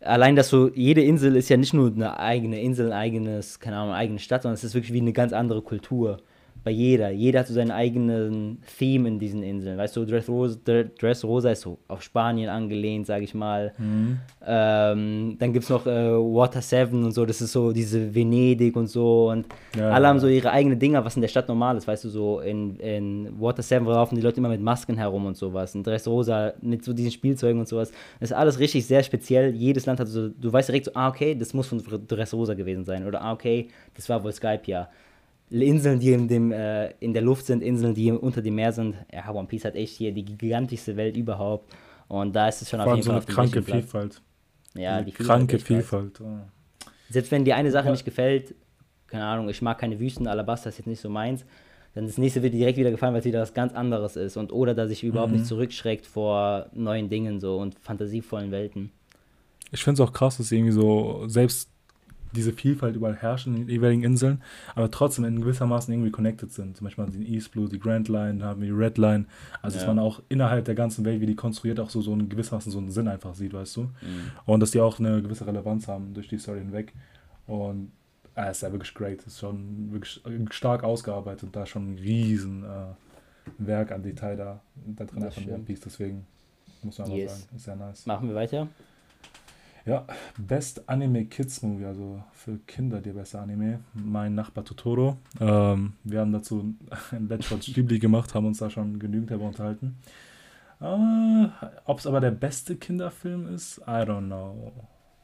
Allein, dass so jede Insel ist ja nicht nur eine eigene Insel, ein eigenes, keine Ahnung, eine eigene Stadt, sondern es ist wirklich wie eine ganz andere Kultur bei jeder. Jeder hat so seinen eigenen Theme in diesen Inseln. Weißt du, Dressrosa, Dressrosa ist so auf Spanien angelehnt, sag ich mal. Mhm. Ähm, dann gibt es noch äh, Water 7 und so, das ist so diese Venedig und so. Und ja, alle ja. haben so ihre eigenen Dinger, was in der Stadt normal ist. Weißt du, so in, in Water 7 laufen die Leute immer mit Masken herum und sowas. In Dressrosa mit so diesen Spielzeugen und sowas. Das ist alles richtig sehr speziell. Jedes Land hat so, du weißt direkt so, ah, okay, das muss von Dressrosa gewesen sein. Oder ah, okay, das war wohl Skype, ja. Inseln, die in, dem, äh, in der Luft sind, Inseln, die unter dem Meer sind. Ja, One Piece hat echt hier die gigantischste Welt überhaupt. Und da ist es schon Vor auf jeden so Fall. So eine kranke Vielfalt. Ja, die kranke Vielfalt. Oh. Selbst wenn dir eine Sache ja. nicht gefällt, keine Ahnung, ich mag keine Wüsten, Alabaster ist jetzt nicht so meins, dann das nächste wird dir direkt wieder gefallen, weil es wieder was ganz anderes ist. Und oder dass sich überhaupt mhm. nicht zurückschreckt vor neuen Dingen so und fantasievollen Welten. Ich finde es auch krass, dass irgendwie so, selbst diese Vielfalt überall herrschen in den jeweiligen Inseln, aber trotzdem in gewissermaßen irgendwie connected sind. Zum Beispiel die East Blue, die Grand Line, haben wir die Red Line. Also, ja. dass man auch innerhalb der ganzen Welt, wie die konstruiert, auch so, so in gewissermaßen so einen Sinn einfach sieht, weißt du? Mhm. Und dass die auch eine gewisse Relevanz haben durch die Story hinweg. Und äh, ist ja wirklich great. Ist schon wirklich stark ausgearbeitet und da schon ein riesen äh, Werk an Detail da, da drin in One Piece. Deswegen muss man yes. sagen, ist sehr nice. Machen wir weiter. Ja, Best Anime Kids Movie, also für Kinder der beste Anime. Mein Nachbar Totoro. Ähm, wir haben dazu ein Let's Ghibli gemacht, haben uns da schon genügend darüber unterhalten. Äh, Ob es aber der beste Kinderfilm ist, I don't know.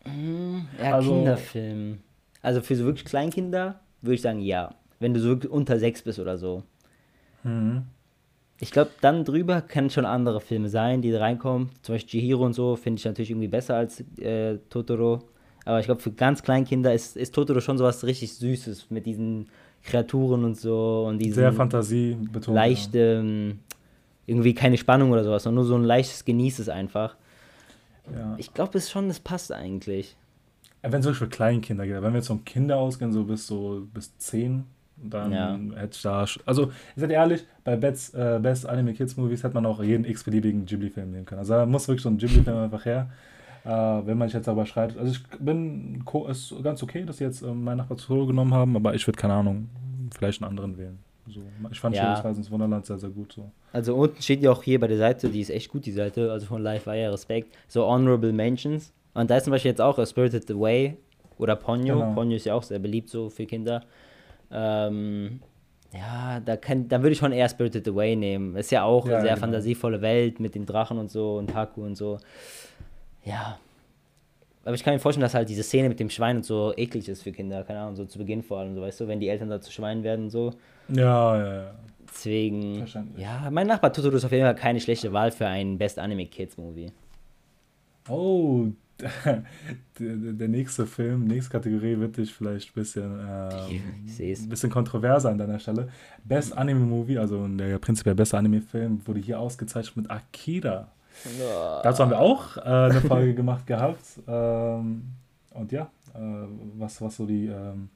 Mm, ja, also, Kinderfilm. Also für so wirklich Kleinkinder würde ich sagen, ja. Wenn du so wirklich unter sechs bist oder so. Mhm. Ich glaube, dann drüber können schon andere Filme sein, die da reinkommen. Zum Beispiel Chihiro und so finde ich natürlich irgendwie besser als äh, Totoro. Aber ich glaube, für ganz Kleinkinder ist, ist Totoro schon sowas richtig Süßes mit diesen Kreaturen und so und diesen sehr Fantasie betont. Leicht, ähm, irgendwie keine Spannung oder sowas, sondern nur so ein leichtes Genießes einfach. Ja. Ich glaube, es schon, das passt eigentlich. Wenn es wirklich für Kleinkinder geht, wenn wir jetzt von Kinder ausgehen, so bis so bis 10, dann ja. hätte ich da. Also, ich sag ehrlich, bei Best, äh, Best Anime Kids Movies hätte man auch jeden x-beliebigen Ghibli-Film nehmen können. Also, da muss wirklich so ein Ghibli-Film einfach her. Äh, wenn man sich jetzt aber schreibt. Also, ich bin. ist ganz okay, dass sie jetzt äh, meinen Nachbar zu genommen haben, aber ich würde, keine Ahnung, vielleicht einen anderen wählen. So, ich fand ja. Schönes ins Wunderland sehr, sehr gut. So. Also unten steht ja auch hier bei der Seite, die ist echt gut, die Seite, also von Live Wire, Respekt, so Honorable Mentions. Und da ist zum Beispiel jetzt auch A Spirited Away oder Ponyo. Genau. Ponyo ist ja auch sehr beliebt so für Kinder. Ähm, ja, da, kann, da würde ich schon eher Spirited Away nehmen. Ist ja auch ja, eine sehr genau. fantasievolle Welt mit den Drachen und so und Haku und so. Ja, aber ich kann mir vorstellen, dass halt diese Szene mit dem Schwein und so eklig ist für Kinder, keine Ahnung, so zu Beginn vor allem, so weißt du, wenn die Eltern da zu Schweinen werden und so. Ja, ja, ja. Deswegen, Verständlich. ja, mein Nachbar Totoro ist auf jeden Fall keine schlechte Wahl für ein Best Anime Kids Movie. Oh, der, der nächste Film, nächste Kategorie wird dich vielleicht ein bisschen, ein bisschen kontroverser an deiner Stelle. Best Anime Movie, also der prinzipiell beste Anime-Film, wurde hier ausgezeichnet mit Akira. Dazu haben wir auch äh, eine Folge gemacht gehabt. Ähm, und ja, äh, was, was so die ähm,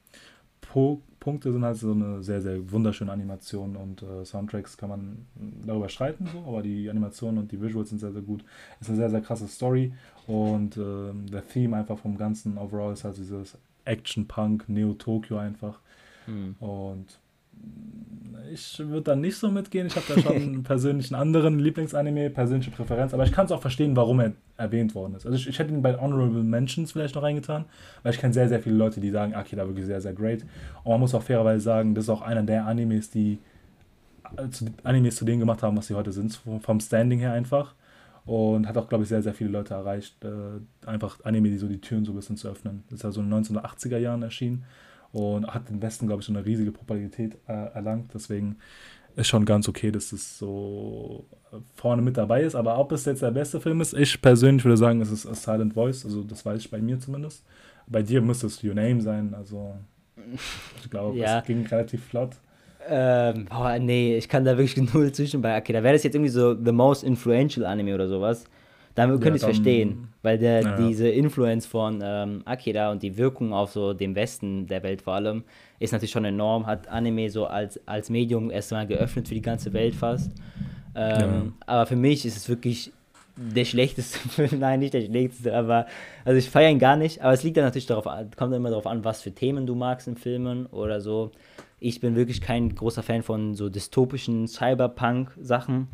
po Punkte sind, halt so eine sehr, sehr wunderschöne Animation und äh, Soundtracks kann man darüber streiten, so, aber die Animationen und die Visuals sind sehr, sehr gut. Ist eine sehr, sehr krasse Story und ähm, der Theme einfach vom Ganzen overall ist halt dieses Action-Punk, Neo-Tokyo einfach. Hm. Und ich würde da nicht so mitgehen. Ich habe da schon einen anderen Lieblingsanime, persönliche Präferenz, aber ich kann es auch verstehen, warum er erwähnt worden ist. Also ich, ich hätte ihn bei Honorable Mentions vielleicht noch reingetan, weil ich kenne sehr, sehr viele Leute, die sagen, Akira wirklich sehr, sehr great. Und man muss auch fairerweise sagen, das ist auch einer der Animes, die äh, zu, Animes zu denen gemacht haben, was sie heute sind, vom- vom Standing her einfach. Und hat auch, glaube ich, sehr, sehr viele Leute erreicht, äh, einfach Anime, die so die Türen so ein bisschen zu öffnen. Das ist ja so in den 1980er Jahren erschienen und hat im Westen, glaube ich, so eine riesige Popularität äh, erlangt. Deswegen ist schon ganz okay, dass es so äh, vorne mit dabei ist. Aber ob es jetzt der beste Film ist, ich persönlich würde sagen, es ist A Silent Voice. Also das weiß ich bei mir zumindest. Bei dir müsste es Your Name sein. Also ich glaube, Ja. es ging relativ flott. Ähm, boah, nee, ich kann da wirklich null zwischen bei Akira. Wäre das jetzt irgendwie so The Most Influential Anime oder sowas, dann könnte ich es verstehen. Weil der, Ja. diese Influence von ähm, Akira und die Wirkung auf so dem Westen der Welt vor allem ist natürlich schon enorm. Hat Anime so als, als Medium erstmal geöffnet für die ganze Welt fast. Ähm, Aber für mich ist es wirklich der schlechteste Film. Nein, nicht der schlechteste, aber also ich feiere ihn gar nicht. Aber es liegt dann natürlich darauf an, kommt dann immer darauf an, was für Themen du magst in Filmen oder so. Ich bin wirklich kein großer Fan von so dystopischen Cyberpunk-Sachen.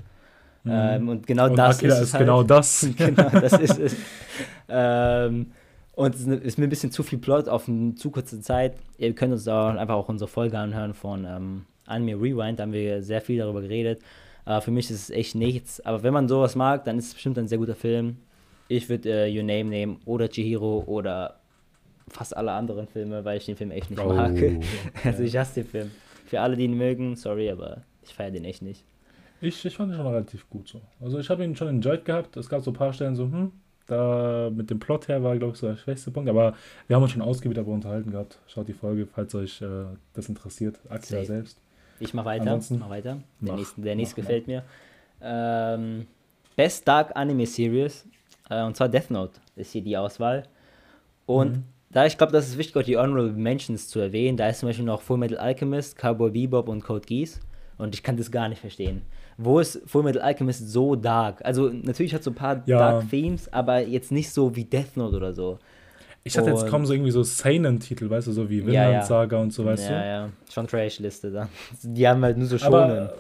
Ähm, und genau Und das Akira ist, ist, es halt. genau das. genau, das ist es. Ähm, und es ist mir ein bisschen zu viel Plot auf eine zu kurze Zeit. Ihr könnt uns auch einfach auch unsere Folge anhören von ähm, Anime Rewind, da haben wir sehr viel darüber geredet. Aber für mich ist es echt nichts. Aber wenn man sowas mag, dann ist es bestimmt ein sehr guter Film. Ich würde äh, Your Name nehmen oder Chihiro oder fast alle anderen Filme, weil ich den Film echt nicht Oh, mag. okay. Also ich hasse den Film. Für alle, die ihn mögen, sorry, aber ich feiere den echt nicht. Ich, ich fand ihn schon relativ gut so. Also ich habe ihn schon enjoyed gehabt. Es gab so ein paar Stellen so, hm, da mit dem Plot her war, glaube ich, so der schwächste Punkt. Aber wir haben uns schon ausgiebig darüber unterhalten gehabt. Schaut die Folge, falls euch äh, das interessiert. Akira Safe. selbst. Ich mach weiter. Ansonsten- mach weiter. Der Mach, nächste, der nächste mach, gefällt mir. Ähm, Best Dark Anime Series. Äh, und zwar Death Note ist hier die Auswahl. Und Mhm. da ich glaube, das ist wichtig, auch die Honorable Mentions zu erwähnen. Da ist zum Beispiel noch Full Metal Alchemist, Cowboy Bebop und Code Geass. Und ich kann das gar nicht verstehen. Wo ist Full Metal Alchemist so dark? Also natürlich hat so ein paar Ja. Dark Themes, aber jetzt nicht so wie Death Note oder so. Ich hatte jetzt Und- kaum so irgendwie so Seinen-Titel, weißt du, so wie Ja, Vinland ja. Saga und so, weißt ja, du. ja, schon Trash-Liste dann. Die haben halt nur so Schonen. Aber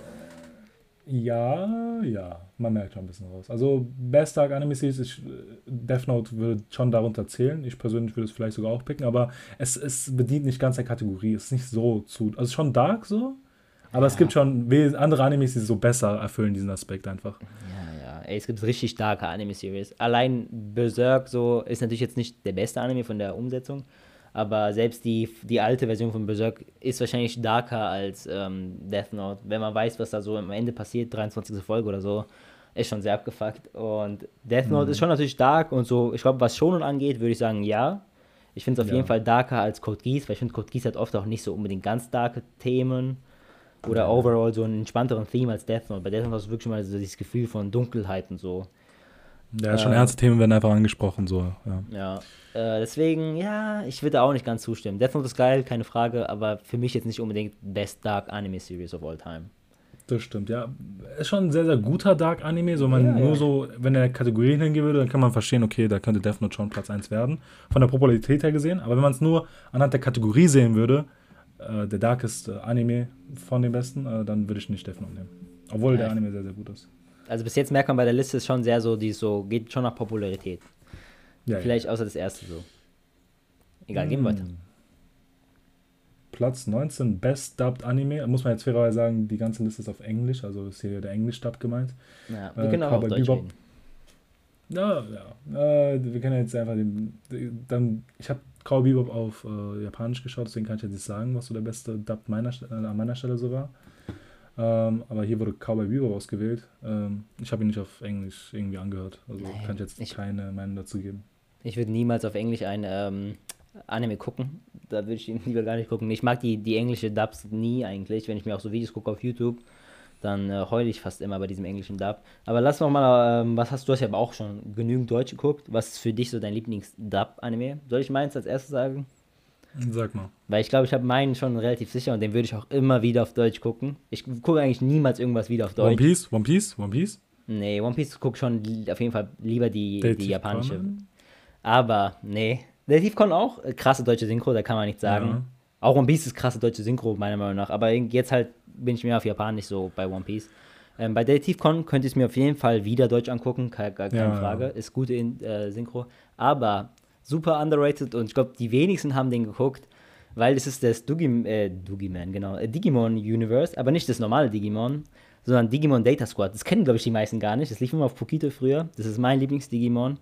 ja, ja, man merkt schon ein bisschen raus. Also Best Dark Anime Series, ich, Death Note würde schon darunter zählen. Ich persönlich würde es vielleicht sogar auch picken, aber es, es bedient nicht ganz der Kategorie. Es ist nicht so zu, also schon dark so, aber es Ja. gibt schon andere Animes, die so besser erfüllen diesen Aspekt einfach. Ja, ja, ey, es gibt richtig starke Anime-Series. Allein Berserk so ist natürlich jetzt nicht der beste Anime von der Umsetzung, aber selbst die, die alte Version von Berserk ist wahrscheinlich darker als ähm, Death Note. Wenn man weiß, was da so am Ende passiert, 23. Folge oder so, ist schon sehr abgefuckt. Und Death Note ist schon natürlich dark und so, ich glaube, was Shonen angeht, würde ich sagen, ja. Ich finde es auf Ja. jeden Fall darker als Code Geass, weil ich finde, Code Geass hat oft auch nicht so unbedingt ganz darke Themen oder overall so einen entspannteren Theme als Death Note. Bei Death Note hast du wirklich mal so dieses Gefühl von Dunkelheit und so. Ja, schon Äh, ernste Themen werden einfach angesprochen, so, ja. Ja, äh, deswegen, ja, ich würde auch nicht ganz zustimmen. Death Note ist geil, keine Frage, aber für mich jetzt nicht unbedingt Best Dark Anime Series of all time. Das stimmt, ja. Ist schon ein sehr, sehr guter Dark Anime. So, man Ja, nur ja. so, wenn er Kategorien hingehen würde, dann kann man verstehen, okay, da könnte Death Note schon Platz 1 werden. Von der Popularität her gesehen. Aber wenn man es nur anhand der Kategorie sehen würde, äh, der Darkest äh, Anime von den besten, äh, dann würde ich nicht Death Note nehmen. Obwohl Ja, der Anime sehr, sehr gut ist. Also bis jetzt merkt man bei der Liste ist schon sehr so, die so, geht schon nach Popularität. Ja, Vielleicht außer das erste so. Egal, gehen wir weiter. Hm. Platz 19, Best Dubbed Anime. Muss man jetzt fairerweise sagen, die ganze Liste ist auf Englisch, also ist hier der Englisch-Dub gemeint. Ja, Äh, wir können auch Deutsch Bebop. reden. Ja, ja. Äh, wir können jetzt einfach den. Dann, ich habe Cowboy Bebop auf äh, Japanisch geschaut, deswegen kann ich jetzt nicht sagen, was so der beste Dub meiner, äh, an meiner Stelle so war. Ähm, aber hier wurde Cowboy Bebop ausgewählt. Ähm, ich habe ihn nicht auf Englisch irgendwie angehört. Also Nee, kann ich jetzt ich- keine Meinung dazu geben. Ich würde niemals auf Englisch ein ähm, Anime gucken. Da würde ich ihn lieber gar nicht gucken. Ich mag die, die englische Dubs nie eigentlich. Wenn ich mir auch so Videos gucke auf YouTube, dann äh, heule ich fast immer bei diesem englischen Dub. Aber lass noch mal, ähm, was hast du hast ja aber auch schon genügend Deutsch geguckt. Was ist für dich so dein Lieblings-Dub-Anime? Soll ich meins als erstes sagen? Sag mal. Weil ich glaube, ich habe meinen schon relativ sicher und den würde ich auch immer wieder auf Deutsch gucken. Ich gucke eigentlich niemals irgendwas wieder auf One Deutsch. Piece? One Piece? One Piece? Nee, One Piece gucke schon auf jeden Fall lieber die, die Detective japanische. Conan? Aber, nee. Detektiv Con auch äh, krasse deutsche Synchro, da kann man nichts sagen. Ja. Auch One Piece ist krasse deutsche Synchro, meiner Meinung nach. Aber jetzt halt bin ich mehr auf Japanisch so bei One Piece. Ähm, bei Detektiv Con könnte ich es mir auf jeden Fall wieder Deutsch angucken, keine, keine Ja, ja. Frage. Ist gute in, äh, Synchro. Aber super underrated und ich glaube, die wenigsten haben den geguckt, weil es ist das Dugi, äh, Dugiman, genau, äh, Digimon Universe, aber nicht das normale Digimon, sondern Digimon Data Squad. Das kennen, glaube ich, die meisten gar nicht. Das lief immer auf Pokito früher. Das ist mein Lieblings-Digimon.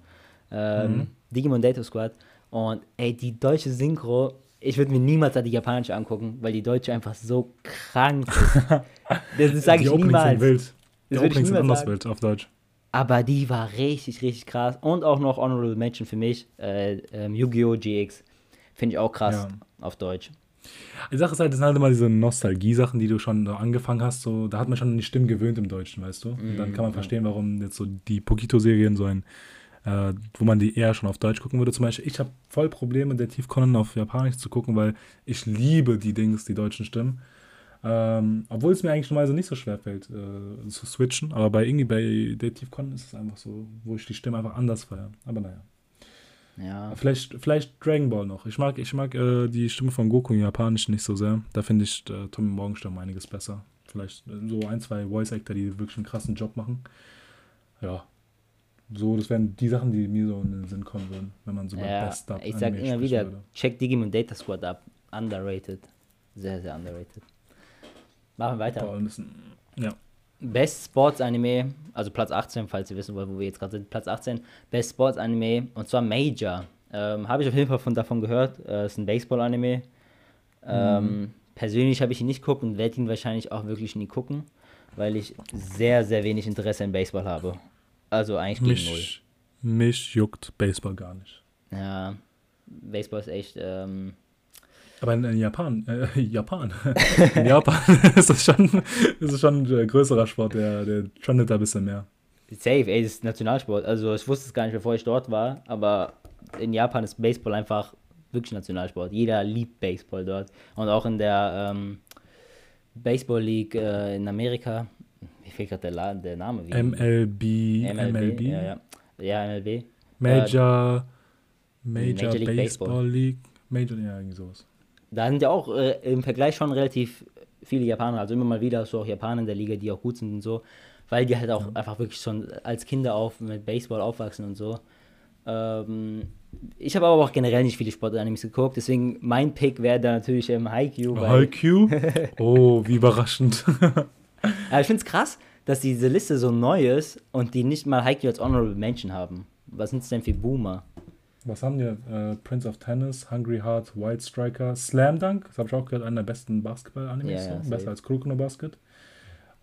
Ähm, Digimon Data Squad. Und ey, die deutsche Synchro, ich würde mir niemals die japanische angucken, weil die deutsche einfach so krank ist. das sage ich Openings niemals. sind wild. Die Das Openings sind anders sagen. wild auf Deutsch. Aber die war richtig, richtig krass. Und auch noch Honorable Mention für mich, äh, ähm, Yu-Gi-Oh! GX. Finde ich auch krass Ja. auf Deutsch. Die Sache ist halt, das sind halt immer diese Nostalgie-Sachen, die du schon angefangen hast. So, da hat man schon an die Stimmen gewöhnt im Deutschen, weißt du? Und dann kann man verstehen, warum jetzt so die Pokito-Serien so ein, äh, wo man die eher schon auf Deutsch gucken würde. Zum Beispiel, ich habe voll Probleme, Detektiv Conan auf Japanisch zu gucken, weil ich liebe die Dings, die deutschen Stimmen. Ähm, obwohl es mir eigentlich normalerweise nicht so schwer fällt, äh, zu switchen. Aber bei irgendwie bei Detektiv Conan ist es einfach so, wo ich die Stimme einfach anders feiere. Aber naja. Ja. Vielleicht, vielleicht Dragon Ball noch. Ich mag, ich mag äh, die Stimme von Goku im Japanischen nicht so sehr. Da finde ich äh, Tommy Morgenstern einiges besser. Vielleicht äh, so ein, zwei Voice-Actor, die wirklich einen krassen Job machen. Ja. So, das wären die Sachen, die mir so in den Sinn kommen würden, wenn man so über ja Best Dub ich sag Anime immer wieder, würde. check Digimon Data Squad ab. Underrated. Sehr, sehr underrated. Machen wir weiter. Boah, wir müssen, ja. Best Sports Anime, also Platz 18, falls ihr wissen wollt, wo wir jetzt gerade sind. Platz 18, Best Sports Anime und zwar Major. Ähm, habe ich auf jeden Fall von, davon gehört. Äh, ist ein Baseball-Anime. Ähm, Persönlich habe ich ihn nicht geguckt und werde ihn wahrscheinlich auch wirklich nie gucken, weil ich sehr, sehr wenig Interesse in Baseball habe. Also eigentlich gegen null. Mich, mich juckt Baseball gar nicht. Ja, Baseball ist echt. Ähm, Aber in, in Japan, äh, Japan, in Japan ist das schon, ist das schon ein größerer Sport, der, der trendet da ein bisschen mehr. Safe, ey, das ist Nationalsport. Also ich wusste es gar nicht, bevor ich dort war, aber in Japan ist Baseball einfach wirklich Nationalsport. Jeder liebt Baseball dort. Und auch in der ähm, Baseball League äh, in Amerika, mir fehlt gerade der, der Name. Wie? MLB, MLB, Ja, ja. ja, MLB. Major, Major, Major League Baseball Baseball. League, Major, ja, irgendwie sowas. Da sind ja auch äh, im Vergleich schon relativ viele Japaner. Also immer mal wieder du auch Japaner in der Liga, die auch gut sind und so. Weil die halt auch einfach wirklich schon als Kinder auf mit Baseball aufwachsen und so. Ähm, ich habe aber auch generell nicht viele Sportanimes geguckt, deswegen mein Pick wäre da natürlich ähm, Haikyuu. Haikyuu? Oh, wie überraschend. Aber ich finde es krass, dass diese Liste so neu ist und die nicht mal Haikyuu als Honorable Mention haben. Was sind es denn für Boomer? Was haben wir? Äh, Prince of Tennis, Hungry Heart, White Striker, Slam Dunk, das habe ich auch gehört, einer der besten Basketball-Animes, Ja, ja, safe. besser als Kuroko no Basket.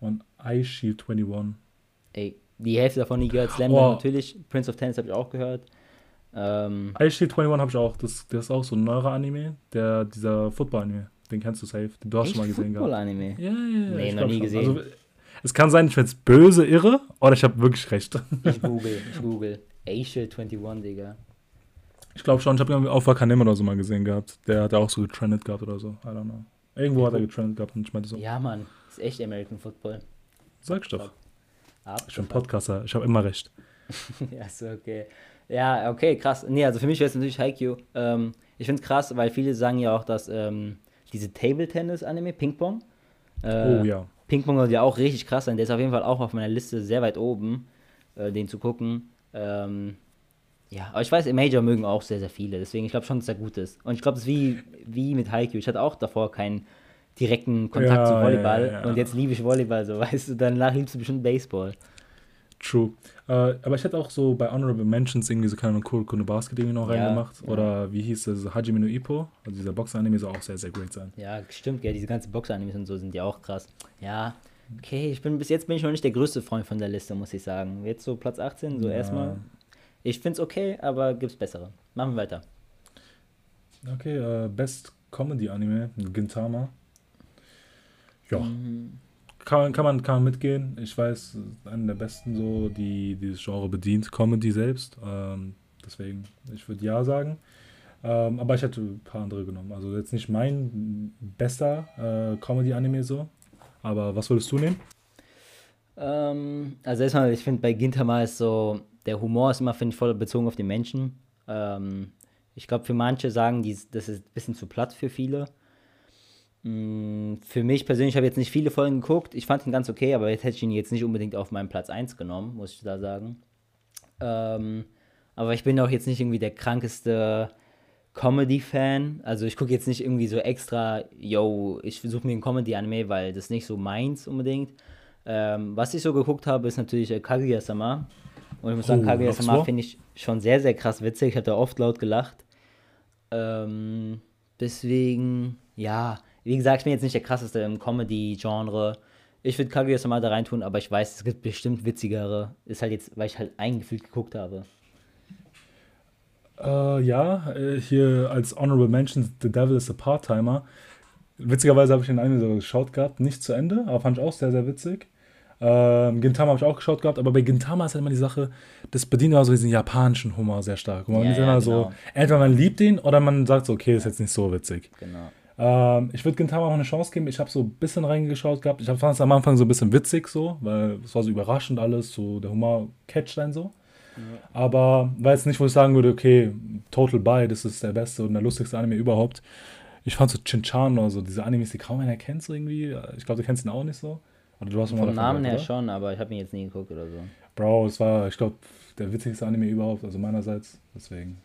Und Ice Shield 21. Ey, die Hälfte davon nie gehört. Slam Oh. Dunk natürlich, Prince of Tennis habe ich auch gehört. Ähm, Ice Shield 21 habe ich auch, das, das ist auch so ein neuer Anime, der, dieser Football-Anime, den kennst du safe, den du hast schon mal gesehen gehabt. Football-Anime. Ja, ja, ja. Nee, noch nie gesehen. Also, es kann sein, ich werde böse irre oder ich habe wirklich recht. Ich google, ich google. Asia 21, Digga. Ich glaube schon, ich habe irgendwie auf Wakanim oder so mal gesehen gehabt. Der hat auch so getrennt gehabt oder so. I don't know. Irgendwo hat er getrennt gehabt und ich meinte so, Ja, Mann, ist echt American Football. sag ich doch. Ab. Ich bin Podcaster, ich habe immer recht. ja, ist okay. Ja, okay, krass. Nee, also für mich wäre es natürlich Haikyuu. Ähm, ich finde es krass, weil viele sagen ja auch, dass ähm, diese Table-Tennis-Anime, Ping-Pong, äh, oh ja. Ping-Pong soll ja auch richtig krass sein. Der ist auf jeden Fall auch auf meiner Liste sehr weit oben, äh, den zu gucken. Ähm, ja, aber ich weiß, im Major mögen auch sehr, sehr viele. Deswegen, ich glaube schon, dass er gut ist. Und ich glaube, es ist wie, wie mit Haikyuu. Ich hatte auch davor keinen direkten Kontakt Ja, zu Volleyball. ja, ja. Und jetzt liebe ich Volleyball, so weißt du. Danach liebst du bestimmt Baseball. True. Äh, aber ich hätte auch so bei Honorable Mentions irgendwie so keine Kuroko no Basket irgendwie noch Ja, reingemacht. ja. Oder wie hieß das? Hajime no Ippo. Also dieser Boxer-Anime soll auch sehr, sehr great sein. Ja, stimmt, ja, diese ganzen Boxer-Animes und so sind ja auch krass. Ja, okay, ich bin bis jetzt bin ich noch nicht der größte Freund von der Liste, muss ich sagen. Jetzt so Platz 18, so Ja. erstmal. Ich find's okay, aber gibt's bessere. Machen wir weiter. Okay, äh, Best Comedy Anime, Gintama. Ja, Mhm. Kann, kann, man, kann man mitgehen. Ich weiß, einer der besten so, die dieses Genre bedient, Comedy selbst. Ähm, deswegen, ich würde ja sagen. Ähm, aber ich hätte ein paar andere genommen. Also jetzt nicht mein bester äh, Comedy-Anime so. Aber was würdest du nehmen? Ähm, also erstmal, ich finde bei Gintama ist so, der Humor ist immer, finde ich, voll bezogen auf den Menschen. Ähm, ich glaube, für manche sagen, die, das ist ein bisschen zu platt für viele. Mm, Für mich persönlich habe ich jetzt nicht viele Folgen geguckt. Ich fand ihn ganz okay, aber jetzt hätte ich ihn jetzt nicht unbedingt auf meinen Platz 1 genommen, muss ich da sagen. Ähm, aber ich bin auch jetzt nicht irgendwie der krankeste Comedy-Fan. Also ich gucke jetzt nicht irgendwie so extra, yo, ich versuche mir ein Comedy-Anime, weil das nicht so meins unbedingt. Ähm, was ich so geguckt habe, ist natürlich äh, Kaguya-sama. Und ich muss sagen, Oh, Kaguya-sama finde ich schon sehr, sehr krass witzig. Ich habe da oft laut gelacht. Ähm, deswegen, ja, wie gesagt, ich bin jetzt nicht der krasseste im Comedy-Genre. Ich würde Kaguya-sama da reintun, aber ich weiß, es gibt bestimmt witzigere. Ist halt jetzt, weil ich halt eingefühlt geguckt habe. Äh, ja, äh, hier als Honorable Mentions, The Devil is a Part-Timer. Witzigerweise habe ich den Anime sogar geschaut gehabt, nicht zu Ende, aber fand ich auch sehr, sehr witzig. Ähm, Gintama habe ich auch geschaut gehabt, aber bei Gintama ist halt immer die Sache, das bedient immer so diesen japanischen Humor sehr stark. Und man Ja, ist ja, immer genau. so, entweder man liebt ihn oder man sagt so, okay, ist jetzt nicht so witzig. Genau. Ähm, ich würde Gintama auch eine Chance geben. Ich habe so ein bisschen reingeschaut gehabt. Ich fand es am Anfang so ein bisschen witzig so, weil es war so überraschend alles, so der Humor catcht einen so. Aber war jetzt nicht, wo ich sagen würde, okay, Total Buy, das ist der beste und der lustigste Anime überhaupt. Ich fand so Chinchan oder so, diese Animes, die kaum einer kennt so irgendwie. Ich glaube, du kennst ihn auch nicht so. Oder du hast Vom Namen gehört, her schon, aber ich habe ihn jetzt nie geguckt oder so. Bro, es war, ich glaube, der witzigste Anime überhaupt, also meinerseits. Deswegen.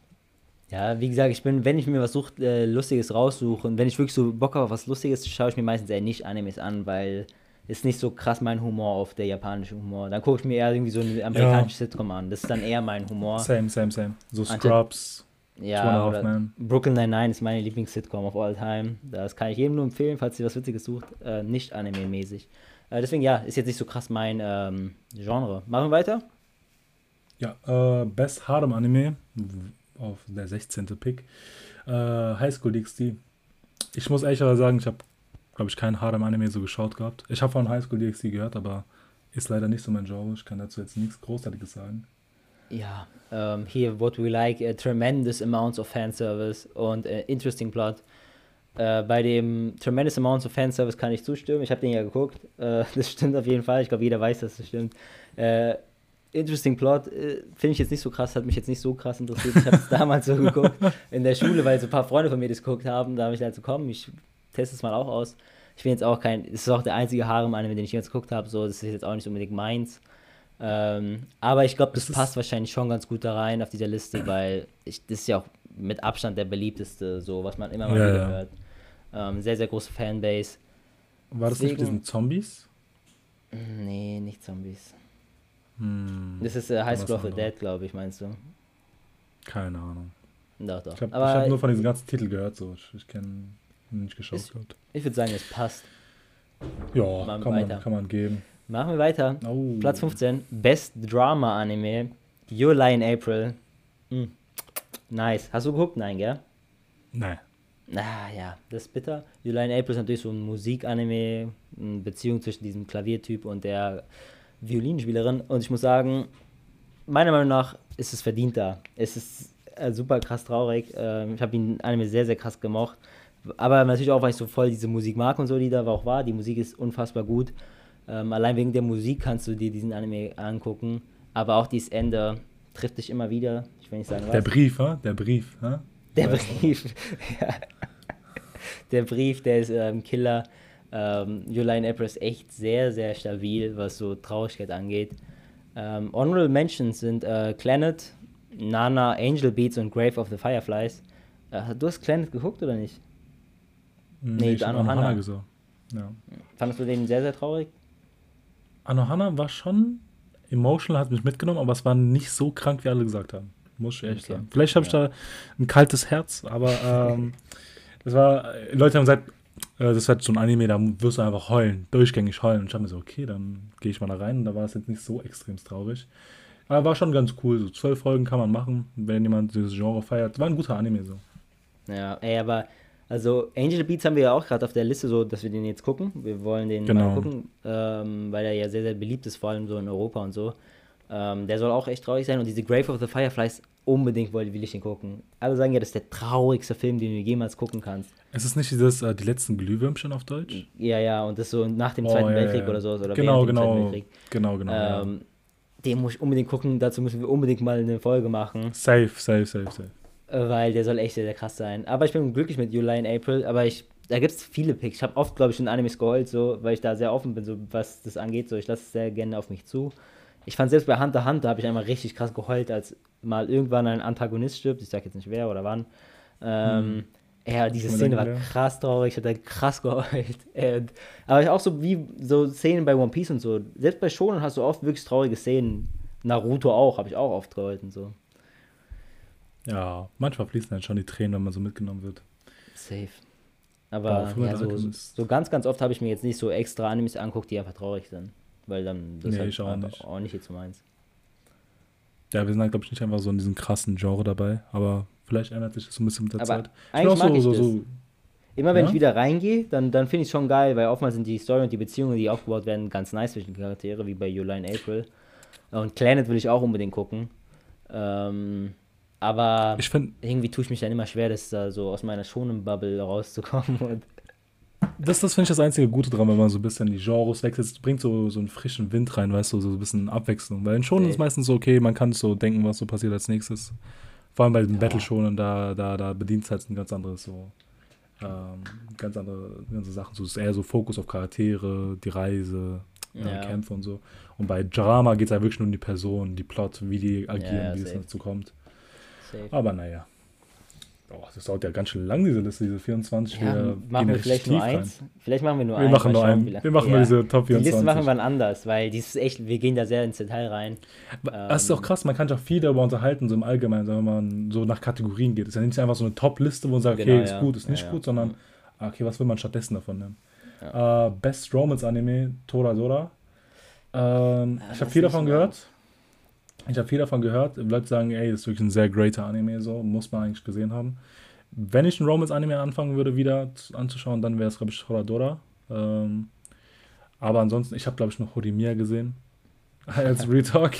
Ja, wie gesagt, ich bin, wenn ich mir was such, äh, Lustiges raussuche und wenn ich wirklich so Bock habe auf was Lustiges, schaue ich mir meistens eher nicht Animes an, weil ist nicht so krass mein Humor auf der japanische Humor. Dann gucke ich mir eher irgendwie so eine amerikanische Sitcom an. Das ist dann eher mein Humor. Same, same, same. So Ante- Scrubs, Two and a Ja, oder Men. Brooklyn Nine-Nine ist meine Lieblings-Sitcom of all time. Das kann ich jedem nur empfehlen, falls ihr was Witziges sucht. Äh, nicht anime-mäßig. Äh, deswegen, ja, ist jetzt nicht so krass mein ähm, Genre. Machen wir weiter? Ja, äh, Best Harem Anime auf der 16. Pick. Äh, High School DxD. Ich muss ehrlicherweise sagen, ich habe, glaube ich, kein Harem Anime so geschaut gehabt. Ich habe von High School DxD gehört, aber ist leider nicht so mein Genre. Ich kann dazu jetzt nichts Großartiges sagen. Ja, ähm, hier, what we like, uh, tremendous amounts of fanservice und äh, interesting plot. Äh, bei dem tremendous amounts of fanservice kann ich zustimmen. Ich habe den ja geguckt. Äh, das stimmt auf jeden Fall. Ich glaube, jeder weiß, dass das stimmt. Interesting plot äh, finde ich jetzt nicht so krass, hat mich jetzt nicht so krass interessiert. Ich habe es damals so geguckt in der Schule, weil so ein paar Freunde von mir das geguckt haben. Da habe ich halt so, komm, ich teste es mal auch aus. Ich bin jetzt auch kein, es ist auch der einzige Harem-Anime, den ich jetzt geguckt habe. So, das ist jetzt auch nicht unbedingt meins. Ähm, aber ich glaube, das ist- passt wahrscheinlich schon ganz gut da rein auf dieser Liste, weil ich, das ist ja auch mit Abstand der beliebteste, so was man immer mal Ja, wieder ja. hört. Ähm, sehr, sehr große Fanbase. War das nicht mit Deswegen- diesen Zombies? Nee, nicht Zombies. Hm, Das ist äh, High School of the. Dead, glaube ich, meinst du? keine Ahnung. Doch, doch. Ich habe hab nur von diesen ganzen Titeln gehört, so. Ich, ich kenne nicht geschaut Ist- ich würde sagen, es passt. Ja, kann man, kann man geben. Machen wir weiter. Oh. Platz 15, Best Drama Anime, Your Lie in April. Hm. Nice. Hast du geguckt? Nein, gell? Nein. Ah ja, das ist bitter. Lie in April ist natürlich so ein Musikanime, eine Beziehung zwischen diesem Klaviertyp und der Violinspielerin. Und ich muss sagen, meiner Meinung nach ist es verdienter. Es ist äh, super krass traurig. Ähm, ich habe ihn Anime sehr, sehr krass gemocht. Aber natürlich auch, weil ich so voll diese Musik mag und so, die da auch war. Die Musik ist unfassbar gut. Ähm, allein wegen der Musik kannst du dir diesen Anime angucken. Aber auch dieses Ende trifft dich immer wieder. Ich will nicht sagen, was. Der Brief, hä? Der Brief, hä? Der Brief. ja. Der Brief, der ist ähm, Killer. Ähm, July in April ist echt sehr, sehr stabil, was so Traurigkeit angeht. Ähm, Honorable Mentions sind äh, Planet, Nana, Angel Beats und Grave of the Fireflies. Äh, du hast Planet geguckt oder nicht? Nee, ich hab Anohana. Anohana gesagt. Ja. Fandest du den sehr, sehr traurig? Anohana war schon emotional, hat mich mitgenommen, aber es war nicht so krank, wie alle gesagt haben. Muss ich echt Okay. sagen. Vielleicht habe ich Ja. da ein kaltes Herz, aber ähm, das war, Leute haben gesagt, das ist halt so ein Anime, da wirst du einfach heulen, durchgängig heulen. Und ich habe mir so, okay, dann gehe ich mal da rein. Und da war es jetzt nicht so extrem traurig. Aber war schon ganz cool. So zwölf Folgen kann man machen, wenn jemand dieses Genre feiert. War ein guter Anime so. Ja, ey, aber also Angel Beats haben wir ja auch gerade auf der Liste, so dass wir den jetzt gucken. Wir wollen den Genau. mal gucken, ähm, weil er ja sehr, sehr beliebt ist, vor allem so in Europa und so. Ähm, der soll auch echt traurig sein und diese Grave of the Fireflies unbedingt wollte, will ich den gucken. Alle sagen ja, das ist der traurigste Film, den du jemals gucken kannst. Es ist nicht dieses, äh, die letzten Glühwürmchen auf Deutsch? Ja, ja, und das so nach dem Oh, Zweiten ja, Weltkrieg ja. oder so. Oder genau, genau, genau, genau. ja. Ähm, Den muss ich unbedingt gucken, dazu müssen wir unbedingt mal eine Folge machen. Safe, safe, safe, safe. Äh, weil der soll echt sehr, sehr krass sein. Aber ich bin glücklich mit July in April, aber ich, da gibt es viele Picks. Ich habe oft, glaube ich, in Animes geheult, so, weil ich da sehr offen bin, so was das angeht. So, ich lasse es sehr gerne auf mich zu. Ich fand selbst bei Hunter Hunter habe ich einmal richtig krass geheult, als mal irgendwann ein Antagonist stirbt. Ich sag jetzt nicht wer oder wann. Ähm, Ja, diese Szene war krass traurig, ich habe da krass geheult. Und, aber auch so wie so Szenen bei One Piece und so. Selbst bei Shonen hast du oft wirklich traurige Szenen. Naruto auch, habe ich auch oft geheult und so. Ja, manchmal fließen dann schon die Tränen, wenn man so mitgenommen wird. Safe. Aber ja, so, so ganz, ganz oft habe ich mir jetzt nicht so extra Animes anguckt, die einfach traurig sind. Weil dann das Nee, halt ich auch nicht. auch nicht jetzt so meins. Ja, wir sind halt, glaube ich, nicht einfach so in diesem krassen Genre dabei, aber vielleicht ändert sich das so ein bisschen mit der Aber Zeit. eigentlich mag ich so, das. so, Immer wenn Ja? ich wieder reingehe, dann, dann finde ich es schon geil, weil oftmals sind die Story und die Beziehungen, die aufgebaut werden, ganz nice zwischen den Charaktere, wie bei July April. Und Planet will ich auch unbedingt gucken. Ähm, aber ich finde, irgendwie tue ich mich dann immer schwer, das da so aus meiner schonen Bubble rauszukommen. Und das, das finde ich das einzige Gute dran, wenn man so ein bisschen die Genres wechselt. Es bringt so, so einen frischen Wind rein, weißt du, so ein bisschen Abwechslung. Weil in Shonen ist Safe. meistens so, okay, man kann so denken, was so passiert als nächstes. Vor allem bei den Battle-Shonen, da, da, da bedient es halt ein ganz anderes so. Ähm, ganz andere ganze Sachen. So, es ist eher so Fokus auf Charaktere, die Reise, äh, Ja. Kämpfe und so. Und bei Drama geht es ja wirklich nur um die Person, die Plot, wie die agieren, Ja, ja, wie es dazu kommt. safe. Aber naja. Oh, das dauert ja ganz schön lang, diese Liste, diese 24. Ja, wir machen wir vielleicht nur tief rein. eins. Vielleicht machen wir nur Wir eins. machen nur schauen, einen. Wir machen Ja. nur diese Top Die 24. Liste machen wir anders, weil die ist echt, wir gehen da sehr ins Detail rein. Das ist auch krass, man kann sich auch viel darüber unterhalten, so im Allgemeinen, wenn man so nach Kategorien geht. Es ist ja nicht einfach so eine Top-Liste, wo man sagt, okay, Genau, ist ja. gut, ist nicht gut, sondern, ah, okay, was will man stattdessen davon nehmen? Äh, Best Romance Anime, Toradora. Ähm, Ja, ich habe viel davon gehört. Ich habe viel davon gehört. Leute sagen, ey, das ist wirklich ein sehr greater Anime, so, muss man eigentlich gesehen haben. Wenn ich ein Romance-Anime anfangen würde, wieder zu- anzuschauen, dann wäre es, glaube ich, Toradora. Ähm, aber ansonsten, ich habe, glaube ich, noch Horimiya gesehen. Als Retalk.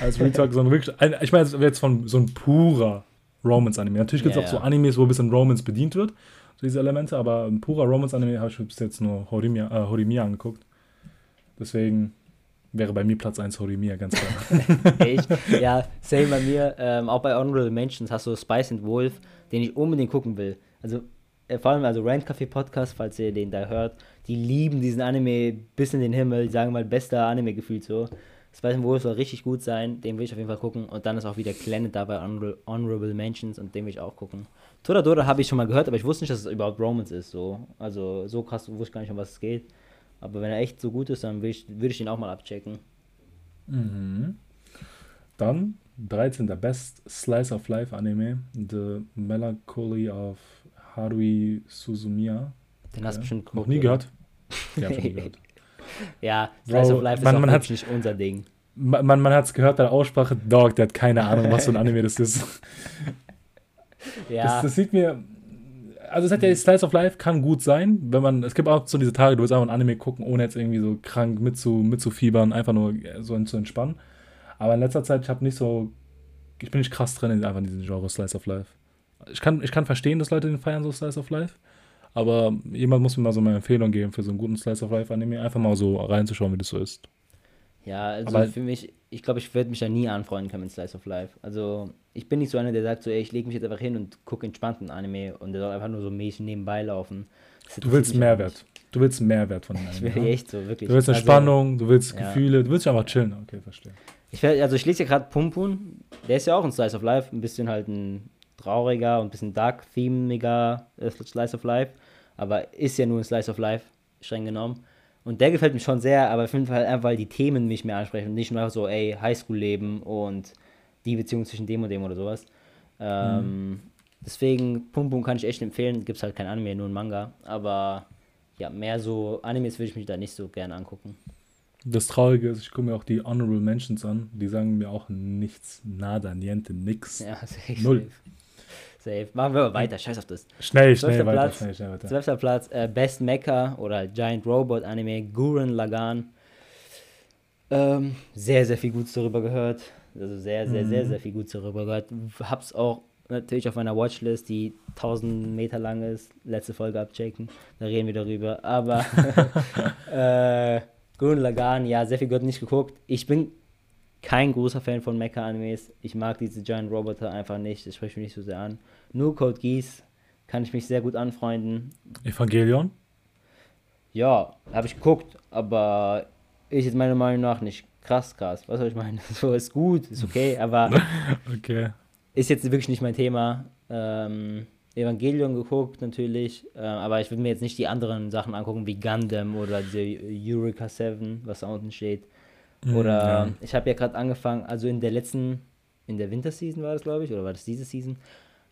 Als Retalk, so ein wirklich. Ein, ich meine, jetzt von so ein purer Romance-Anime. Natürlich gibt es Ja, auch so. Animes, wo ein bisschen Romance bedient wird, so diese Elemente, aber ein purer Romance-Anime habe ich bis jetzt nur Horimiya, äh, Horimiya angeguckt. Deswegen wäre bei mir Platz 1 Horimiya, ganz klar. Echt? ja, same bei mir. Ähm, auch bei Honorable Mentions hast du Spice and Wolf, den ich unbedingt gucken will. Also, äh, vor allem, also Rant Café Podcast, falls ihr den da hört, die lieben diesen Anime bis in den Himmel. Die sagen mal, bester Anime gefühlt so. Spice and Wolf soll richtig gut sein, den will ich auf jeden Fall gucken. Und dann ist auch wieder Planet da bei Honorable, Honorable Mentions und den will ich auch gucken. Toradora habe ich schon mal gehört, aber ich wusste nicht, dass es überhaupt Romance ist. So. Also, so krass wusste ich gar nicht, um was es geht. Aber wenn er echt so gut ist, dann würde ich, würde ich ihn auch mal abchecken. Mhm. Dann 13. Best Slice of Life Anime, The Melancholy of Harui Suzumiya. Den hast du Ja. bestimmt Noch geguckt, nie oder? gehört? Ja, schon nie gehört. Ja, Bro, Slice of Life ist man- auch man wirklich nicht unser Ding. Man, man, man hat es gehört bei der Aussprache, Dog, der hat keine Ahnung, was für ein Anime das ist. Ja, Das, das sieht mir. Also, es hat ja Slice of Life kann gut sein, wenn man. Es gibt auch so diese Tage, du willst einfach ein Anime gucken, ohne jetzt irgendwie so krank mitzu, mitzufiebern, einfach nur äh, so zu entspannen. Aber in letzter Zeit, ich habe nicht so. Ich bin nicht krass drin in, einfach in diesem Genre Slice of Life. Ich kann, ich kann verstehen, dass Leute den feiern, so Slice of Life. Aber jemand muss mir mal so eine Empfehlung geben für so einen guten Slice of Life Anime, einfach mal so reinzuschauen, wie das so ist. Ja, also aber- für mich, ich glaube, ich werde mich da nie anfreunden können mit Slice of Life. Also, ich bin nicht so einer, der sagt so, ey, ich lege mich jetzt einfach hin und gucke entspannten Anime und der soll einfach nur so mäßig nebenbei laufen. Du willst Mehrwert. Du willst Mehrwert von dem Ich Anime. will ja? echt so, wirklich. Du willst eine Also, Spannung, du willst ja. Gefühle, du willst einfach chillen. Okay, verstehe. Ich also ich lese ja gerade Pumpun, der ist ja auch ein Slice of Life, ein bisschen halt ein trauriger und ein bisschen dark-themiger äh, Slice of Life, aber ist ja nur ein Slice of Life, streng genommen. Und der gefällt mir schon sehr, aber ich finde halt einfach, weil die Themen mich mehr ansprechen und nicht nur so, ey, Highschool-Leben und die Beziehung zwischen dem und dem oder sowas. Ähm, mhm. Deswegen, Pum Pum kann ich echt empfehlen. Gibt es halt kein Anime, nur ein Manga. Aber ja, mehr so Animes würde ich mich da nicht so gerne angucken. Das Traurige ist, ich gucke mir auch die Honorable Mentions an. Die sagen mir auch nichts, nada, niente, nix. Ja, safe, Null. Safe. Safe. Machen wir aber weiter, scheiß auf das. Schnell, schnell weiter, Platz, schnell, schnell weiter. Zwölfter Platz, äh, Best Mecha oder Giant Robot Anime, Gurren Lagan. Ähm, sehr, sehr viel Gutes darüber gehört. Also sehr, sehr, mhm. sehr, sehr viel Gutes darüber gehört. Hab's auch natürlich auf meiner Watchlist, die 1000 Meter lang ist. Letzte Folge abchecken, da reden wir darüber. Aber äh, Gurren Lagan, ja, sehr viel gehört nicht geguckt. Ich bin kein großer Fan von Mecha-Animes. Ich mag diese Giant Roboter einfach nicht. Das spricht mich nicht so sehr an. Nur Code Geass kann ich mich sehr gut anfreunden. Evangelion? Ja, habe ich geguckt, aber ist jetzt meiner Meinung nach nicht krass krass. Was soll ich meinen? So ist gut, ist okay, aber okay. ist jetzt wirklich nicht mein Thema. Ähm, Evangelion geguckt natürlich, äh, aber ich würde mir jetzt nicht die anderen Sachen angucken wie Gundam oder die Eureka 7, was da unten steht. Mhm, oder ja. ich habe ja gerade angefangen, also in der letzten, in der Winterseason war das, glaube ich, oder war das diese Season?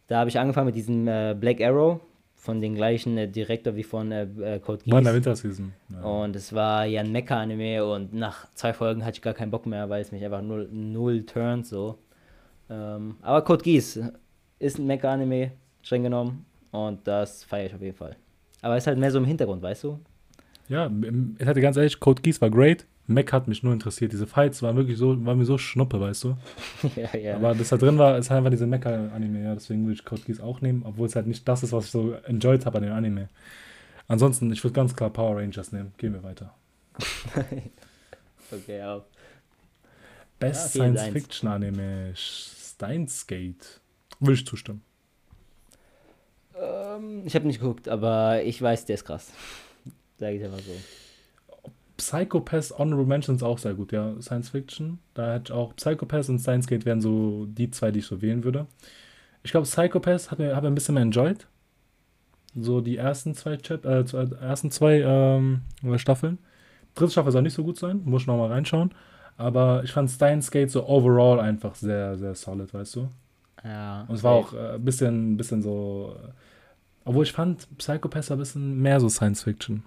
Da habe ich angefangen mit diesem äh, Black Arrow von den gleichen äh, Direktor wie von äh, äh Code Geass. War in der Winterseason. Ja. Und es war ja ein Mecha-Anime und nach zwei Folgen hatte ich gar keinen Bock mehr, weil es mich einfach null, null turnt so. Ähm, aber Code Geass ist ein Mecha-Anime, streng genommen. Und das feiere ich auf jeden Fall. Aber es ist halt mehr so im Hintergrund, weißt du? Ja, ich hatte ganz ehrlich, Code Geass war great. Mac hat mich nur interessiert. Diese Fights waren wirklich so, waren mir so schnuppe, weißt du? ja, ja. Aber das da drin war, ist halt einfach diese Mecha-Anime, ja. Deswegen würde ich Code Geass auch nehmen, obwohl es halt nicht das ist, was ich so enjoyed habe an dem Anime. Ansonsten, ich würde ganz klar Power Rangers nehmen. Gehen wir weiter. okay, auch. Best ja, Science-Fiction-Anime, Steins Gate. Würde ich zustimmen. Ähm, ich habe nicht geguckt, aber ich weiß, der ist krass. Sage ich einfach so. Psychopath Honorable Mentions auch sehr gut, ja. Science Fiction. Da hätte ich auch Psychopath und Science Gate wären so die zwei, die ich so wählen würde. Ich glaube, Psychopath hat mir ein bisschen mehr enjoyed. So die ersten zwei, Chap äh, ersten zwei ähm, Staffeln. Dritte Staffel soll nicht so gut sein, muss ich nochmal reinschauen. Aber ich fand Steins Gate so overall einfach sehr, sehr solid, weißt du? Ja. Und es war auch ein äh, bisschen, bisschen so. Äh, obwohl ich fand Psychopath ein bisschen mehr so Science Fiction.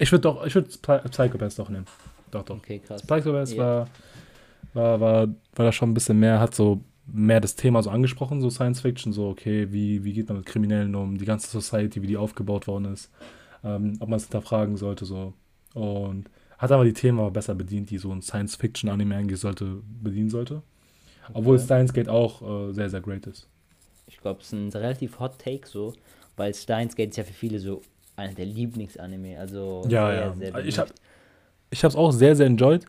Ich würde doch, ich würde Psychopath doch nehmen. Doch, doch. Okay, krass. Psychopath yeah. war, war, war, war da schon ein bisschen mehr, hat so mehr das Thema so angesprochen, so Science Fiction, so, okay, wie, wie geht man mit Kriminellen um, die ganze Society, wie die aufgebaut worden ist, ähm, ob man es hinterfragen sollte, so. Und hat aber die Themen besser bedient, die so ein Science Fiction Anime eigentlich sollte, bedienen sollte. Okay. Obwohl Steins Gate auch äh, sehr, sehr great ist. Ich glaube, es ist ein relativ Hot Take so, weil Steins Gate ist ja für viele so einer der Lieblingsanime. Also ja, sehr, ja. Sehr ich habe ich es auch sehr, sehr enjoyed.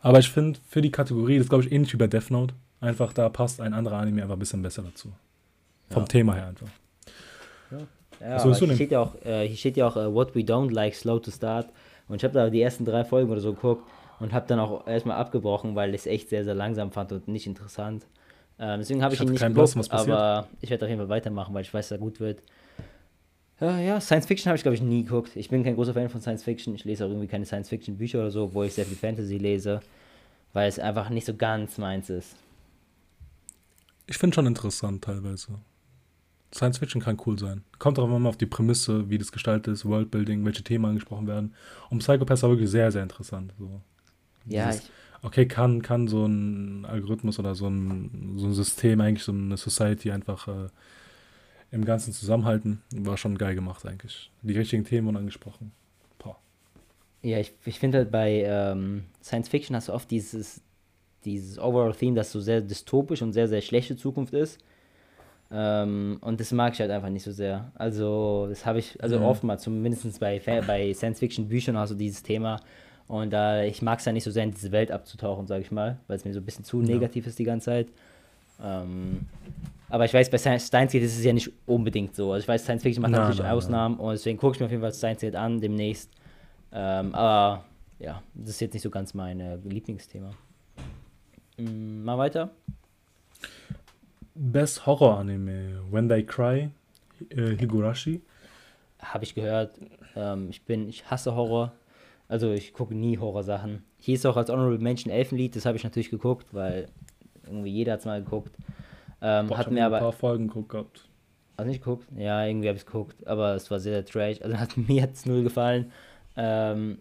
Aber ich finde, für die Kategorie, das glaube ich ähnlich wie bei Death Note, einfach da passt ein anderer Anime einfach ein bisschen besser dazu. Vom ja. Thema her einfach. Ja, ja so, hier, steht ja auch, äh, hier steht ja auch uh, What We Don't Like, Slow to Start. Und ich habe da die ersten drei Folgen oder so geguckt und habe dann auch erstmal abgebrochen, weil ich es echt sehr, sehr langsam fand und nicht interessant. Ähm, deswegen habe ich, ich ihn nicht geguckt, aber ich werde auf jeden Fall weitermachen, weil ich weiß, dass er gut wird. Ja, ja, Science Fiction habe ich, glaube ich, nie geguckt. Ich bin kein großer Fan von Science Fiction. Ich lese auch irgendwie keine Science Fiction Bücher oder so, wo ich sehr viel Fantasy lese, weil es einfach nicht so ganz meins ist. Ich finde schon interessant teilweise. Science Fiction kann cool sein. Kommt auch immer auf die Prämisse, wie das gestaltet ist, Worldbuilding, welche Themen angesprochen werden. Und Psychopath war wirklich sehr, sehr interessant. So. Ja, Dieses, okay, kann, kann so ein Algorithmus oder so ein, so ein System, eigentlich so eine Society einfach äh, im ganzen Zusammenhalten. War schon geil gemacht eigentlich. Die richtigen Themen angesprochen. Boah. Ja, ich, ich finde halt bei ähm, Science Fiction hast du oft dieses, dieses Overall-Theme, das so sehr dystopisch und sehr, sehr schlechte Zukunft ist. Ähm, und das mag ich halt einfach nicht so sehr. Also, das habe ich, also mhm. oftmals, zumindest bei, bei Science-Fiction-Büchern hast du dieses Thema. Und da äh, ich mag es ja nicht so sehr in diese Welt abzutauchen, sage ich mal, weil es mir so ein bisschen zu ja. negativ ist die ganze Zeit. Ähm, aber ich weiß, bei Science Gate ist es ja nicht unbedingt so. Also ich weiß, Science Fiction macht nein, natürlich nein, Ausnahmen nein. und deswegen gucke ich mir auf jeden Fall Science Gate an demnächst. Ähm, aber ja, das ist jetzt nicht so ganz mein äh, Lieblingsthema. Mhm, mal weiter. Best Horror Anime, When They Cry, äh, Higurashi. Habe ich gehört. Ähm, ich bin, ich hasse Horror. Also ich gucke nie Horrorsachen. Hier ist auch als Honorable Mention Elfenlied, das habe ich natürlich geguckt, weil irgendwie jeder hat es mal geguckt. Ähm, Boah, ich hat hab mir ein aber. paar Folgen geguckt gehabt. Hast du nicht geguckt? Ja, irgendwie habe ich es geguckt, aber es war sehr, sehr trash. Also hat, mir hat es null gefallen. Ähm,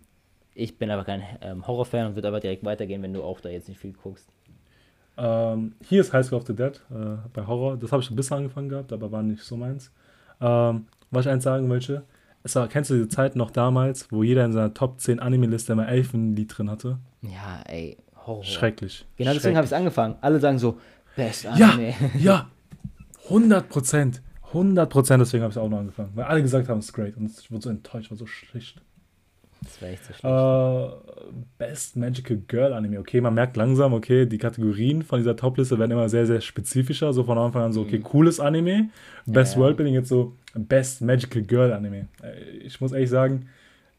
ich bin aber kein ähm, Horrorfan und würde aber direkt weitergehen, wenn du auch da jetzt nicht viel guckst. Ähm, hier ist High School of the Dead äh, bei Horror. Das habe ich ein bisschen angefangen gehabt, aber war nicht so meins. Ähm, was ich eins sagen wollte, es war, kennst du diese Zeit noch damals, wo jeder in seiner Top 10 Anime-Liste immer Elfenlied drin hatte? Ja, ey, Horror. Schrecklich. Genau deswegen habe ich es angefangen. Alle sagen so, Best Ja, Anime. ja, 100 Prozent. 100 Prozent, deswegen habe ich auch noch angefangen. Weil alle gesagt haben, es ist great. Und ich wurde so enttäuscht, war so schlicht. Das war echt so schlecht. Äh, Best Magical Girl Anime. Okay, man merkt langsam, okay, die Kategorien von dieser Topliste werden immer sehr, sehr spezifischer. So von Anfang an so, okay, cooles Anime. Best Mhm. Ja, ja. Worldbuilding jetzt so Best Magical Girl Anime. Äh, Ich muss ehrlich sagen,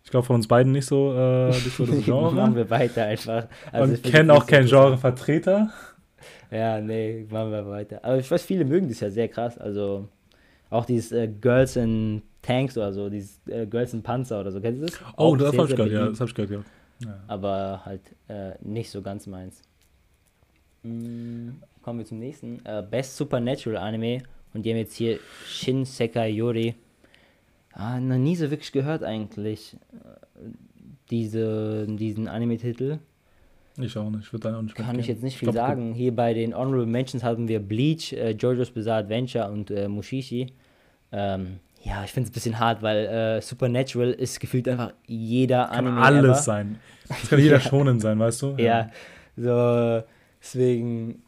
ich glaube von uns beiden nicht so, äh, nicht so das Machen Genre. wir weiter einfach. Also Und kennen auch keinen. Genrevertreter. Ja, nee, machen wir weiter. Aber ich weiß, viele mögen das ja sehr krass. Also auch dieses äh, Girls in Tanks oder so, dieses äh, Girls in Panzer oder so. Kennst du das? Oh, Auch das habe ich gehört, ja. Das habe ich gehört, ja. ja. Aber halt äh, nicht so ganz meins. Mm, kommen wir zum nächsten. Äh, Best Supernatural Anime. Und die haben jetzt hier Shin Sekai Yori. Ah, noch nie so wirklich gehört eigentlich. äh, Diese, diesen Anime-Titel. Ich auch nicht. Ich würde da auch nicht Kann mitgehen. ich jetzt nicht viel glaub, sagen. Hier bei den Honorable Mentions haben wir Bleach, äh, JoJo's Bizarre Adventure und äh, Mushishi. Ähm, ja, ich finde es ein bisschen hart, weil äh, Supernatural ist gefühlt einfach jeder Kann Anime alles ever. sein. Das kann jeder Ja. schonen sein, weißt du? Ja, so deswegen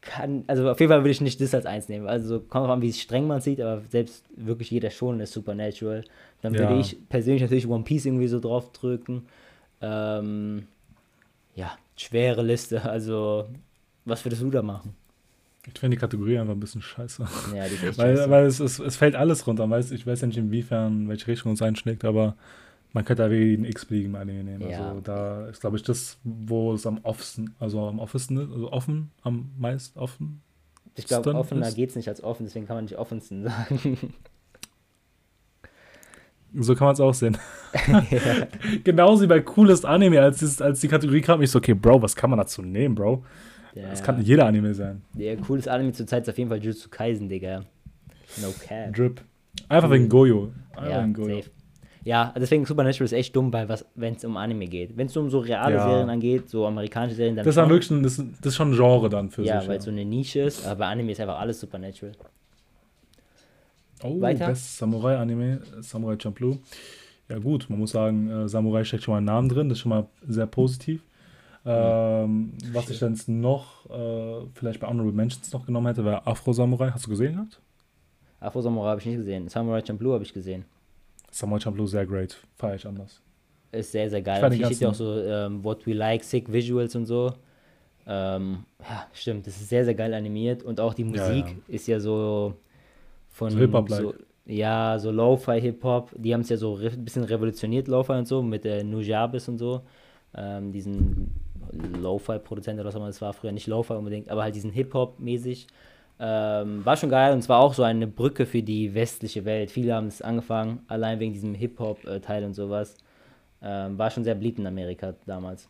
kann, also auf jeden Fall würde ich nicht das als eins nehmen. Also so, kommt drauf an, wie streng man sieht, aber selbst wirklich jeder schon ist Supernatural. Dann würde Ja. ich persönlich natürlich One Piece irgendwie so drauf drücken. Ähm, ja, schwere Liste. Also, was würdest du da machen? Ich finde die Kategorie einfach ein bisschen scheiße. Ja, die ist Weil, scheiße. weil es, es, es fällt alles runter. Weiß, ich weiß ja nicht, inwiefern, welche Richtung es einschlägt, aber man könnte da wirklich einen x-beliebigen Anime nehmen. Ja. Also da ist, glaube ich, das, wo es am offensten, also am offensten ist, also offen, am meist offen. Ich glaube, offener geht es nicht als offen, deswegen kann man nicht offensten sagen. So kann man es auch sehen. Genauso wie bei coolest Anime, als, dieses, als die Kategorie kam, ich so, okay, Bro, was kann man dazu nehmen, Bro? ja, Das kann jeder Anime sein. der cooles Anime zur Zeit ist auf jeden Fall Jujutsu Kaisen, Digga. No cap. Drip. Einfach wegen Goyo. Einfach Ja, wegen Goyo. safe. Ja, deswegen Supernatural ist echt dumm, bei was, wenn es um Anime geht. Wenn es um so reale Ja. Serien angeht, so amerikanische Serien, dann Das ist dann schon. wirklich ein, das, das ist schon ein Genre dann für ja, sich. weil es so eine Nische ist, aber bei Anime ist einfach alles Supernatural. Oh, Weiter? Best Samurai-Anime, Samurai Champloo. Ja gut, man muss sagen, äh, Samurai steckt schon mal ein Namen drin, das ist schon mal sehr positiv. Ähm, was ich dann noch äh, vielleicht bei Honorable Mentions noch genommen hätte, wäre Afro Samurai. Hast du gesehen gehabt? Afro Samurai habe ich nicht gesehen. Samurai Champloo habe ich gesehen. Samurai Champloo sehr great, feiere ich anders. Ist sehr, sehr geil. hier steht ja auch so, ähm, what we like, sick visuals und so. Ähm, ja, stimmt. Das ist sehr, sehr geil animiert. Und auch die Ja, Musik ja. ist ja so von. So Hip-Hop-like. so, ja, so Lo-Fi-Hip-Hop. Die haben es ja so ein bisschen revolutioniert, Lo-Fi und so, mit äh, Nujabes und so. Ähm, diesen Lo-Fi-Produzent oder was auch immer das war, früher nicht Lo-Fi unbedingt, aber halt diesen Hip-Hop-mäßig. Ähm, war schon geil und es war auch so eine Brücke für die westliche Welt. Viele haben es angefangen, allein wegen diesem Hip-Hop-Teil und sowas. Ähm, war schon sehr beliebt in Amerika damals.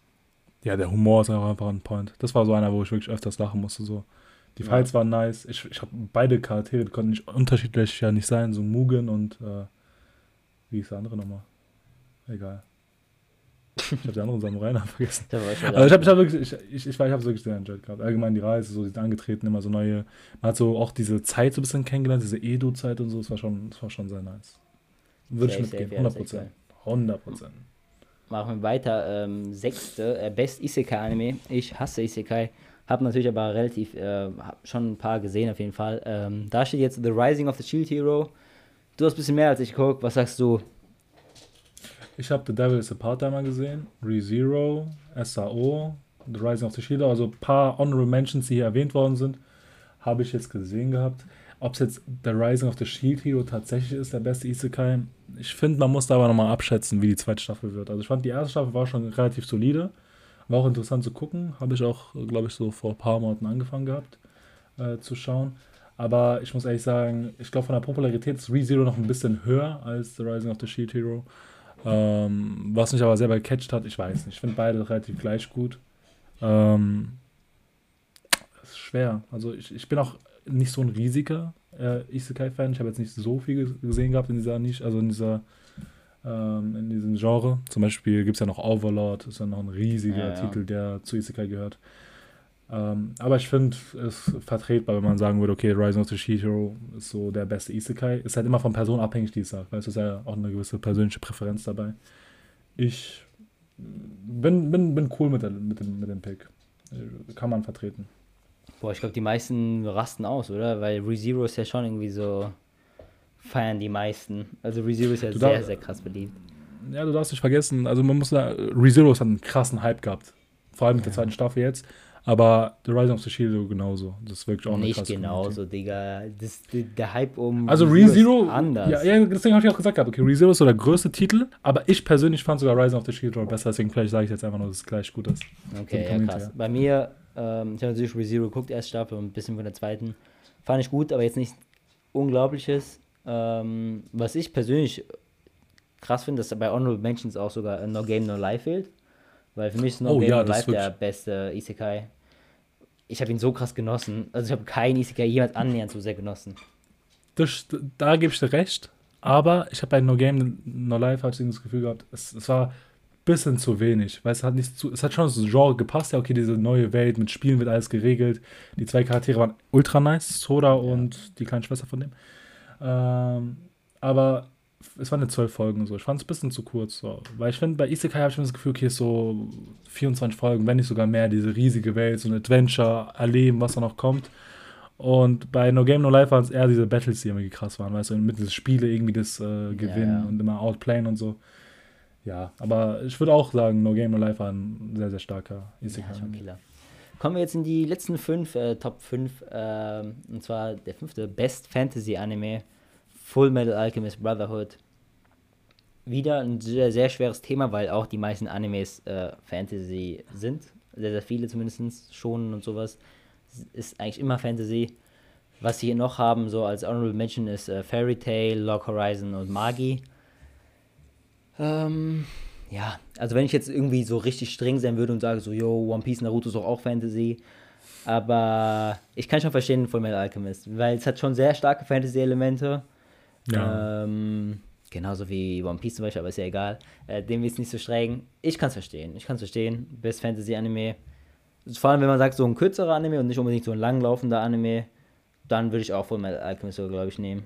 Ja, der Humor ist einfach ein Point. Das war so einer, wo ich wirklich öfters lachen musste. So. Die Ja. Fights waren nice. Ich, ich habe beide Charaktere, die konnten nicht unterschiedlich ja nicht sein. So Mugen und äh, wie ist der andere nochmal? Egal. Ich habe die anderen vergessen. Hab euch schon Aber ich habe ich hab wirklich, ich, ich, ich, ich wirklich sehr enjoyed gehabt. Allgemein die Reise, so die sind angetreten, immer so neue. Man hat so auch diese Zeit so ein bisschen kennengelernt, diese Edo-Zeit und so. Das war schon, das war schon sehr nice. Würde ich mitgehen, ja, das 100 ist echt Prozent. 100 Prozent. Machen wir weiter. Ähm, sechste, äh, Best Isekai Anime. Ich hasse Isekai. Hab natürlich aber relativ, äh, schon ein paar gesehen auf jeden Fall. Ähm, da steht jetzt The Rising of the Shield Hero. Du hast ein bisschen mehr als ich geguckt. Was sagst du? Ich habe The Devil is a Part-Timer gesehen, ReZero, SAO, The Rising of the Shield, also ein paar Honorable Mentions, die hier erwähnt worden sind, habe ich jetzt gesehen gehabt. Ob es jetzt The Rising of the Shield Hero tatsächlich ist, der beste Isekai, ich finde, man muss da aber nochmal abschätzen, wie die zweite Staffel wird. Also ich fand, die erste Staffel war schon relativ solide, war auch interessant zu gucken, habe ich auch, glaube ich, so vor ein paar Monaten angefangen gehabt äh, zu schauen. Aber ich muss ehrlich sagen, ich glaube, von der Popularität ist ReZero noch ein bisschen höher als The Rising of the Shield Hero. Ähm, was mich aber selber gecatcht hat, ich weiß nicht. Ich finde beide relativ gleich gut. Ähm, das ist schwer. Also ich, ich bin auch nicht so ein riesiger äh, Isekai-Fan. Ich habe jetzt nicht so viel gesehen gehabt in dieser Nische, also in dieser ähm, in diesem Genre. Zum Beispiel gibt es ja noch Overlord, ist ja noch ein riesiger Ja. Titel, der zu Isekai gehört. Ähm, aber ich finde es vertretbar, wenn man sagen würde, okay, Rising of the Shihiro ist so der beste Isekai. Ist halt immer von Person abhängig, die es sagt. Weißt du, ist ja auch eine gewisse persönliche Präferenz dabei. Ich bin, bin, bin cool mit, der, mit, dem, mit dem Pick. Kann man vertreten. Boah, ich glaube, die meisten rasten aus, oder? Weil ReZero ist ja schon irgendwie so. Feiern die meisten. Also ReZero ist ja Du sehr, sehr krass beliebt. Ja, du darfst nicht vergessen, also man muss da, ReZero hat einen krassen Hype gehabt. Vor allem mit der zweiten Staffel jetzt. Aber The Rising of the Shield genauso. Das ist wirklich auch eine Nicht krasse genauso, Digga. Das, der Hype um. Also ReZero Anders. ja, ja, deswegen habe ich auch gesagt, gehabt, okay, ReZero ist so der größte Titel, aber ich persönlich fand sogar Rising of the Shield besser, deswegen vielleicht sage ich jetzt einfach nur, dass es gleich gut ist. Okay, ja, Community, krass. ja. Bei mir, ähm, ich habe natürlich ReZero geguckt, erst Staffel und ein bisschen von der zweiten. Fand ich gut, aber jetzt nichts Unglaubliches. Ähm, was ich persönlich krass finde, dass bei Honorable Mentions auch sogar No Game No Life fehlt. Weil für mich ist No Oh Game ja, No Life der beste Isekai. Ich habe ihn so krass genossen. Also ich habe keinen Isekai jemals annähernd so sehr genossen. Das, da gebe ich dir recht, aber ich habe bei No Game, No Life, habe ich das Gefühl gehabt, es, es war ein bisschen zu wenig, weil es hat nicht zu, es hat schon das Genre gepasst, ja, okay, diese neue Welt, mit Spielen wird alles geregelt, die zwei Charaktere waren ultra nice, Soda und die kleine Schwester von dem, ähm, aber es waren jetzt zwölf Folgen so, ich fand es ein bisschen zu kurz, so. weil ich finde, bei Isekai habe ich immer das Gefühl, okay, ist so 24 Folgen, wenn nicht sogar mehr, diese riesige Welt, so ein Adventure, erleben, was da noch kommt, und bei No Game No Life waren es eher diese Battles, die irgendwie krass waren, weißt du, mit diesen Spiele irgendwie das äh, Gewinnen ja. und immer outplayen und so. Ja, aber ich würde auch sagen, No Game No Life war ein sehr, sehr starker Isekai. Ja, schon Killer. Kommen wir jetzt in die letzten fünf, äh, Top 5. ähm, und zwar der fünfte Best Fantasy Anime, Full Metal Alchemist Brotherhood. Wieder ein sehr, sehr schweres Thema, weil auch die meisten Animes äh, Fantasy sind. Sehr, sehr viele zumindest, schon und sowas. Ist eigentlich immer Fantasy. Was sie hier noch haben, so als Honorable Mention, ist äh, Fairy Tail, Log Horizon und Magi. Ähm, ja, also wenn ich jetzt irgendwie so richtig streng sein würde und sage so, yo, One Piece, Naruto ist doch auch Fantasy. Aber ich kann schon verstehen Full Metal Alchemist, weil es hat schon sehr starke Fantasy-Elemente. Ja. Ähm, genauso wie One Piece zum Beispiel, aber ist ja egal. Äh, dem ist nicht so streng. Ich kann es verstehen. Ich kann es verstehen. Best Fantasy-Anime. Vor allem, wenn man sagt, so ein kürzerer Anime und nicht unbedingt so ein langlaufender Anime, dann würde ich auch Full Metal Alchemist glaube ich, nehmen.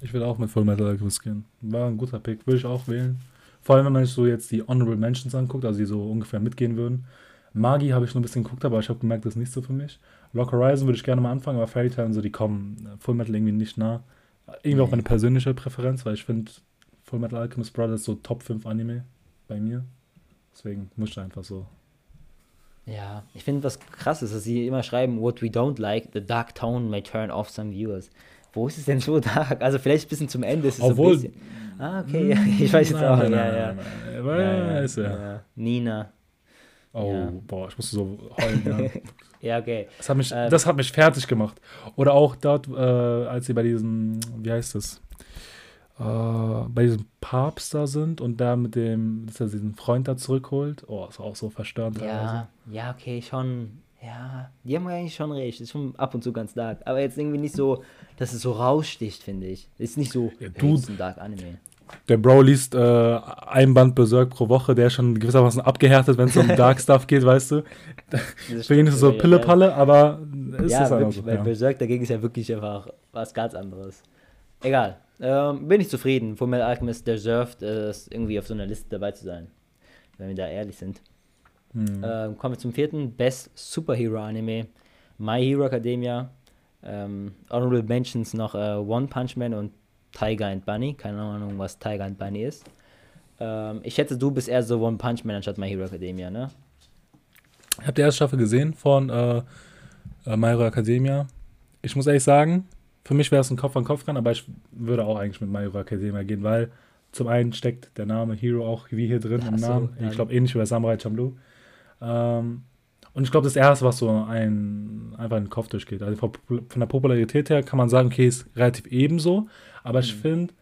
Ich würde auch mit Full Metal Alchemist gehen. War ein guter Pick, würde ich auch wählen. Vor allem, wenn man sich so jetzt die Honorable Mentions anguckt, also die so ungefähr mitgehen würden. Magi habe ich nur ein bisschen geguckt, aber ich habe gemerkt, das ist nicht so für mich. Lock Horizon würde ich gerne mal anfangen, aber Fairy Tail und so, die kommen äh, Full Metal irgendwie nicht nah. Irgendwie auch meine persönliche Präferenz, weil ich finde Full Metal Alchemist Brothers so Top 5 Anime bei mir. Deswegen muss ich einfach so. Ja, ich finde, was krass ist, dass sie immer schreiben, what we don't like, the dark tone may turn off some viewers. Wo ist es denn so dark? Also vielleicht ein bisschen zum Ende ist es Obwohl- so ein bisschen. Ah, okay, ja, ich weiß jetzt auch, nein, nein, ja. Ja, ja. ja. Nina. Oh, Ja. boah, ich musste so heulen. Ja. Ja, okay. Das hat mich, Äh, das hat mich fertig gemacht. Oder auch dort, äh, als sie bei diesem, wie heißt das? Äh, bei diesem Papst da sind und da mit dem, dass er diesen Freund da zurückholt. Oh, ist auch so verstörend. Ja, ja, okay, schon. Ja, die haben eigentlich schon recht. Ist schon ab und zu ganz dark. Aber jetzt irgendwie nicht so, dass es so raussticht, finde ich. Ist nicht so, Ja, du- Dark Anime. Der Bro liest äh, ein Band Berserk pro Woche, der ist schon gewissermaßen abgehärtet, wenn es um Dark Stuff geht, weißt du. Für ihn ist es so Pille-Palle, aber ist ja, es einfach so. weil Ja. Berserk dagegen ist ja wirklich einfach was ganz anderes. Egal. Ähm, bin ich zufrieden. Full Metal Alchemist deserved es, irgendwie auf so einer Liste dabei zu sein. Wenn wir da ehrlich sind. Hm. Ähm, kommen wir zum vierten. Best Superhero Anime. My Hero Academia. Ähm, Honorable Mentions noch äh, One Punch Man und Tiger and Bunny. Keine Ahnung, was Tiger and Bunny ist. Ähm, ich schätze, du bist eher so One Punch Man anstatt My Hero Academia, ne? Ich habe die erste Staffel gesehen von äh, äh, My Hero Academia. Ich muss ehrlich sagen, für mich wäre es ein Kopf-an-Kopf-Rennen, aber ich würde auch eigentlich mit My Hero Academia gehen, weil zum einen steckt der Name Hero auch wie hier drin Ach im so, Namen. ja. Ich glaube ähnlich wie bei Samurai Champloo. Ähm, und ich glaube, das erste, was so ein, einfach in den Kopf durchgeht. Also von von der Popularität her kann man sagen, okay, ist relativ ebenso. Aber ich Mhm. finde,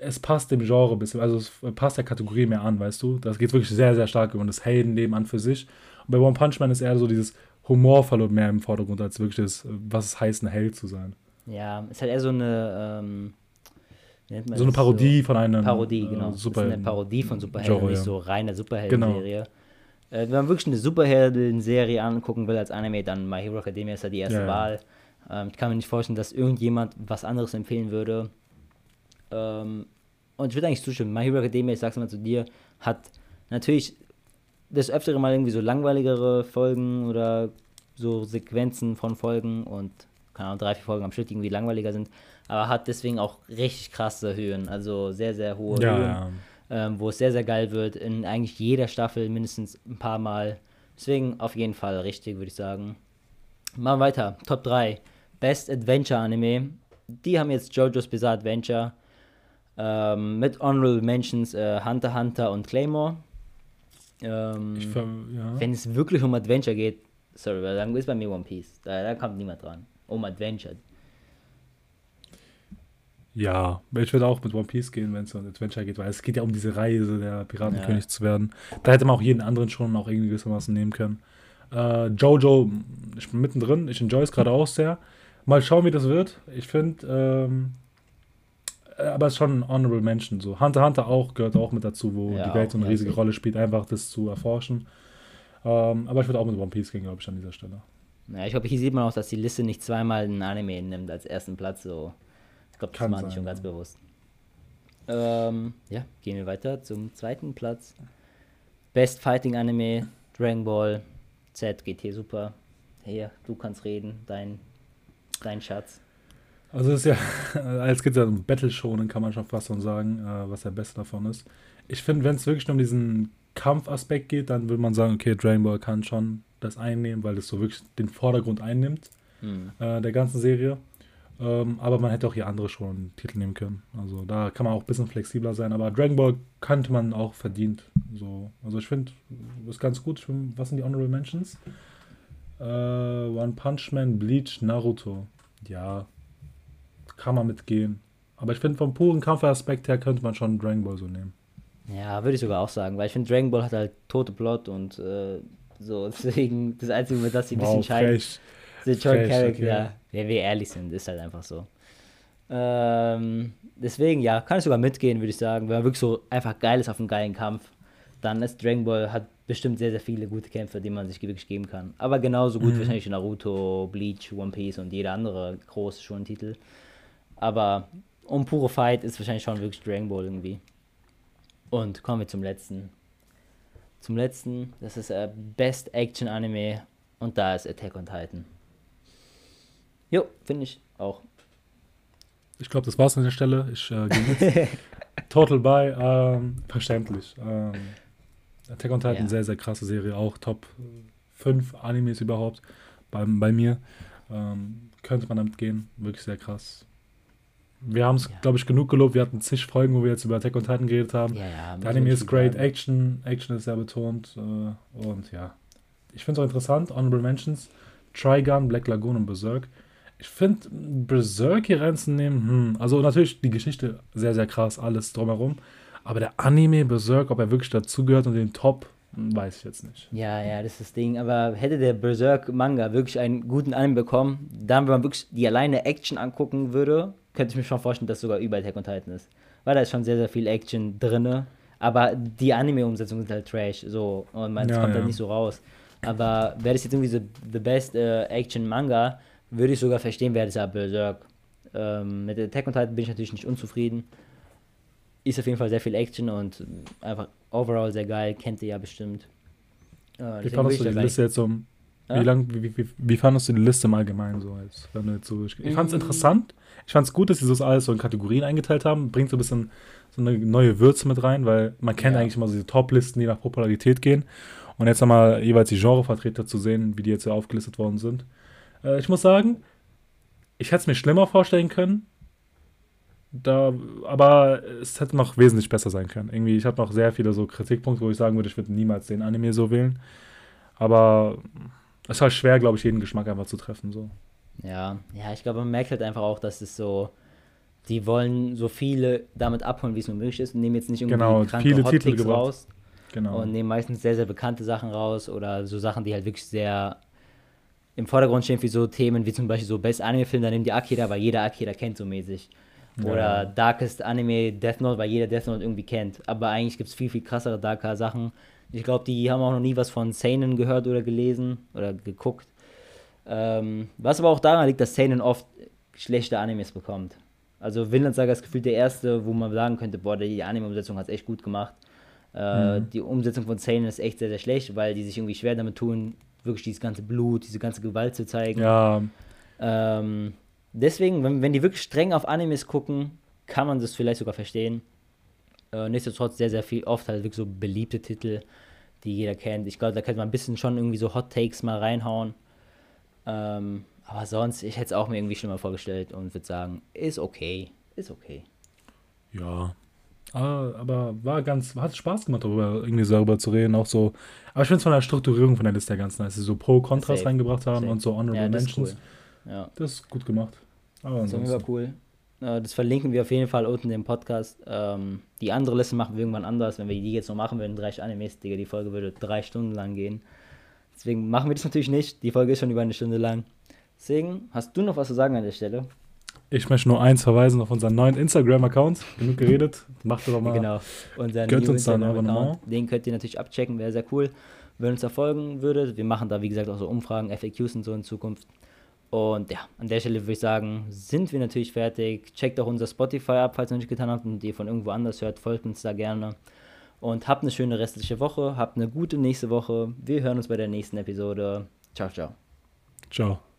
es passt dem Genre ein bisschen, also es passt der Kategorie mehr an, weißt du? Das geht wirklich sehr, sehr stark um das Heldenleben an für sich. Und bei One Punch Man ist eher so dieses Humorvoll und mehr im Vordergrund, als wirklich das, was es heißt, ein Held zu sein. Ja, es ist halt eher so eine, ähm, so eine Parodie so? von einem Parodie, genau. Äh, Super ist eine Parodie von Superhelden, Genre, nicht ja. so reine Superhelden-Serie. Genau. Äh, wenn man wirklich eine Superhelden-Serie angucken will als Anime, dann My Hero Academia ist ja die erste ja, Wahl. Ähm, ich kann mir nicht vorstellen, dass irgendjemand was anderes empfehlen würde. Ähm, und ich würde eigentlich zustimmen. My Hero Academia, ich sag's mal zu dir, hat natürlich das öftere Mal irgendwie so langweiligere Folgen oder so Sequenzen von Folgen und keine Ahnung, drei, vier Folgen am Stück, die irgendwie langweiliger sind, aber hat deswegen auch richtig krasse Höhen, also sehr, sehr hohe ja, Höhen, ja. Ähm, wo es sehr, sehr geil wird, in eigentlich jeder Staffel mindestens ein paar Mal. Deswegen auf jeden Fall richtig, würde ich sagen. Machen wir weiter. Top 3. Best Adventure Anime. Die haben jetzt JoJo's Bizarre Adventure. Ähm, mit Honorable Mentions äh, Hunter Hunter und Claymore. Ähm, ich, ja. Wenn es wirklich um Adventure geht, sorry, dann ist bei mir One Piece. Da, da kommt niemand dran. Um Adventure. Ja, ich würde auch mit One Piece gehen, wenn es um Adventure geht, weil es geht ja um diese Reise, der Piratenkönig ja. zu werden. Da hätte man auch jeden anderen schon auch irgendwie gewissermaßen nehmen können. Äh, Jojo, ich bin mittendrin, ich enjoy es gerade auch sehr. Mal schauen, wie das wird. Ich finde, ähm, äh, aber es ist schon ein Honorable Mention. So. Hunter Hunter auch gehört auch mit dazu, wo ja, die Welt so eine riesige Rolle spielt, einfach das zu erforschen. Ähm, aber ich würde auch mit One Piece gehen, glaube ich, an dieser Stelle. Ja, ich glaube, hier sieht man auch, dass die Liste nicht zweimal einen Anime nimmt als ersten Platz. So. Ich glaube, das machen die schon ganz bewusst. Ähm, ja, gehen wir weiter zum zweiten Platz. Best Fighting Anime, Dragon Ball, Z, GT Super. Hier, du kannst reden, dein, dein Schatz. Also es ist ja, als geht es ja um Battle Shonen, kann man schon fast schon sagen, äh, was der Beste davon ist. Ich finde, wenn es wirklich nur um diesen Kampfaspekt geht, dann würde man sagen, okay, Dragon Ball kann schon das einnehmen, weil es so wirklich den Vordergrund einnimmt mhm. äh, der ganzen Serie. Ähm, aber man hätte auch hier andere schon Titel nehmen können. Also da kann man auch ein bisschen flexibler sein. Aber Dragon Ball könnte man auch verdient. So. Also ich finde, ist ganz gut. Find, was sind die Honorable Mentions? Äh, One Punch Man, Bleach, Naruto. Ja, kann man mitgehen. Aber ich finde, vom puren Kampfaspekt her könnte man schon Dragon Ball so nehmen. Ja, würde ich sogar auch sagen, weil ich finde, Dragon Ball hat halt tote Plot und äh, so, deswegen das Einzige, über das sie ein bisschen wow, scheiden, sind schon Charakter. Okay. Ja, wir ehrlich sind, ist halt einfach so. Ähm, deswegen, ja, kann ich sogar mitgehen, würde ich sagen. Wenn man wirklich so einfach geil ist auf einen geilen Kampf, dann ist Dragon Ball hat bestimmt sehr, sehr viele gute Kämpfe, die man sich wirklich geben kann. Aber genauso gut mhm. wahrscheinlich Naruto, Bleach, One Piece und jeder andere große Schontitel. Aber um pure Fight ist wahrscheinlich schon wirklich Dragon Ball irgendwie. Und kommen wir zum letzten. Zum letzten, das ist äh, Best Action Anime und da ist Attack on Titan. Jo, finde ich auch. Ich glaube, das war's an der Stelle. Ich äh, gehe Total by, ähm, verständlich. Ähm, Attack on Titan, ja. sehr, sehr krasse Serie, auch Top 5 Animes überhaupt bei, bei mir. Ähm, könnte man damit gehen, wirklich sehr krass. Wir haben es, ja. glaube ich, genug gelobt. Wir hatten zig Folgen, wo wir jetzt über Attack on Titan geredet haben. Ja, ja, Der Anime ist great, Action, Action ist sehr betont. Äh, und ja, ich finde es auch interessant. Honorable Mentions: Trigun, Black Lagoon und Berserk. Ich finde, Berserk hier reinzunehmen, hm, also natürlich die Geschichte sehr, sehr krass, alles drumherum. Aber der Anime Berserk, ob er wirklich dazugehört und den Top, hm, weiß ich jetzt nicht. Ja, ja, das ist das Ding. Aber hätte der Berserk-Manga wirklich einen guten Anime bekommen, dann, wenn man wirklich die alleine Action angucken würde, könnte ich mir schon vorstellen, dass sogar über Attack on Titan ist. Weil da ist schon sehr, sehr viel Action drin. Aber die Anime-Umsetzungen sind halt Trash. So. Und man, ja, kommt halt ja. halt nicht so raus. Aber wäre das jetzt irgendwie so The Best äh, Action Manga, würde ich sogar verstehen, wäre das ja Berserk. Ähm, mit Attack on Titan bin ich natürlich nicht unzufrieden. Ist auf jeden Fall sehr viel Action und einfach overall sehr geil. Kennt ihr ja bestimmt. Äh, wie fandest du die Liste jetzt um? Ja? Wie, lang, wie, wie, wie, fandest du die Liste im Allgemeinen so? Als, wenn du jetzt so ich fand es mm. interessant. Ich fand es gut, dass sie das alles so in Kategorien eingeteilt haben. Bringt so ein bisschen so eine neue Würze mit rein, weil man kennt ja. eigentlich immer so diese Top-Listen, die nach Popularität gehen. Und jetzt nochmal jeweils die Genrevertreter zu sehen, wie die jetzt hier aufgelistet worden sind. Äh, ich muss sagen, ich hätte es mir schlimmer vorstellen können. Da, aber es hätte noch wesentlich besser sein können. Irgendwie, ich habe noch sehr viele so Kritikpunkte, wo ich sagen würde, ich würde niemals den Anime so wählen. Aber es ist halt schwer, glaube ich, jeden Geschmack einfach zu treffen. So. Ja, ja, ich glaube, man merkt halt einfach auch, dass es so die wollen so viele damit abholen, wie es nur möglich ist und nehmen jetzt nicht irgendwie Genau, kranke viele Titel gebracht. raus Genau. und nehmen meistens sehr, sehr bekannte Sachen raus oder so Sachen, die halt wirklich sehr im Vordergrund stehen, wie so Themen wie zum Beispiel so Best Anime-Film, da nehmen die Akira, weil jeder Akira kennt so mäßig. Ja. Oder Darkest Anime Death Note, weil jeder Death Note irgendwie kennt. Aber eigentlich gibt es viel, viel krassere, darker Sachen. Ich glaube, die haben auch noch nie was von Seinen gehört oder gelesen oder geguckt. Ähm, was aber auch daran liegt, dass Seinen oft schlechte Animes bekommt. Also Vinland Saga ist gefühlt der erste, wo man sagen könnte, boah, die Anime-Umsetzung hat es echt gut gemacht. Äh, Mhm. Die Umsetzung von Seinen ist echt sehr, sehr schlecht, weil die sich irgendwie schwer damit tun, wirklich dieses ganze Blut, diese ganze Gewalt zu zeigen. ja, Ähm, deswegen, wenn, wenn die wirklich streng auf Animes gucken, kann man das vielleicht sogar verstehen. Äh, nichtsdestotrotz sehr, sehr viel, oft halt wirklich so beliebte Titel, die jeder kennt. Ich glaube, da könnte man ein bisschen schon irgendwie so Hot Takes mal reinhauen. Ähm, aber sonst, ich hätte es auch mir irgendwie schlimmer vorgestellt und würde sagen, ist okay. Ist okay. ja. Ah, aber war ganz, hat Spaß gemacht, darüber irgendwie so darüber zu reden. Auch so, aber ich finde es von der Strukturierung von der Liste ganz nice, dass sie so Pro-Kontras reingebracht haben Safe. und so Honorable Ja, Mentions. cool. Ja. Das ist gut gemacht. Aber Das ansonsten. Fall cool. Äh, Das verlinken wir auf jeden Fall unten im Podcast. Ähm, die andere Liste machen wir irgendwann anders. Wenn wir die jetzt noch machen würden, 30 Animes, Digga, die Folge würde drei Stunden lang gehen. Deswegen machen wir das natürlich nicht. Die Folge ist schon über eine Stunde lang. Deswegen, hast du noch was zu sagen an der Stelle? Ich möchte nur eins verweisen auf unseren neuen Instagram-Account. Genug geredet. Macht doch mal. Genau. Unser Gönnt uns da ein Instagram-Account. Abonnement. Den könnt ihr natürlich abchecken, wäre sehr cool, wenn uns da folgen würdet. Wir machen da, wie gesagt, auch so Umfragen, FAQs und so in Zukunft. Und ja, an der Stelle würde ich sagen, sind wir natürlich fertig. Checkt auch unser Spotify ab, falls ihr noch nicht getan habt und ihr von irgendwo anders hört, folgt uns da gerne. Und habt eine schöne restliche Woche, habt eine gute nächste Woche. Wir hören uns bei der nächsten Episode. Ciao, ciao. Ciao.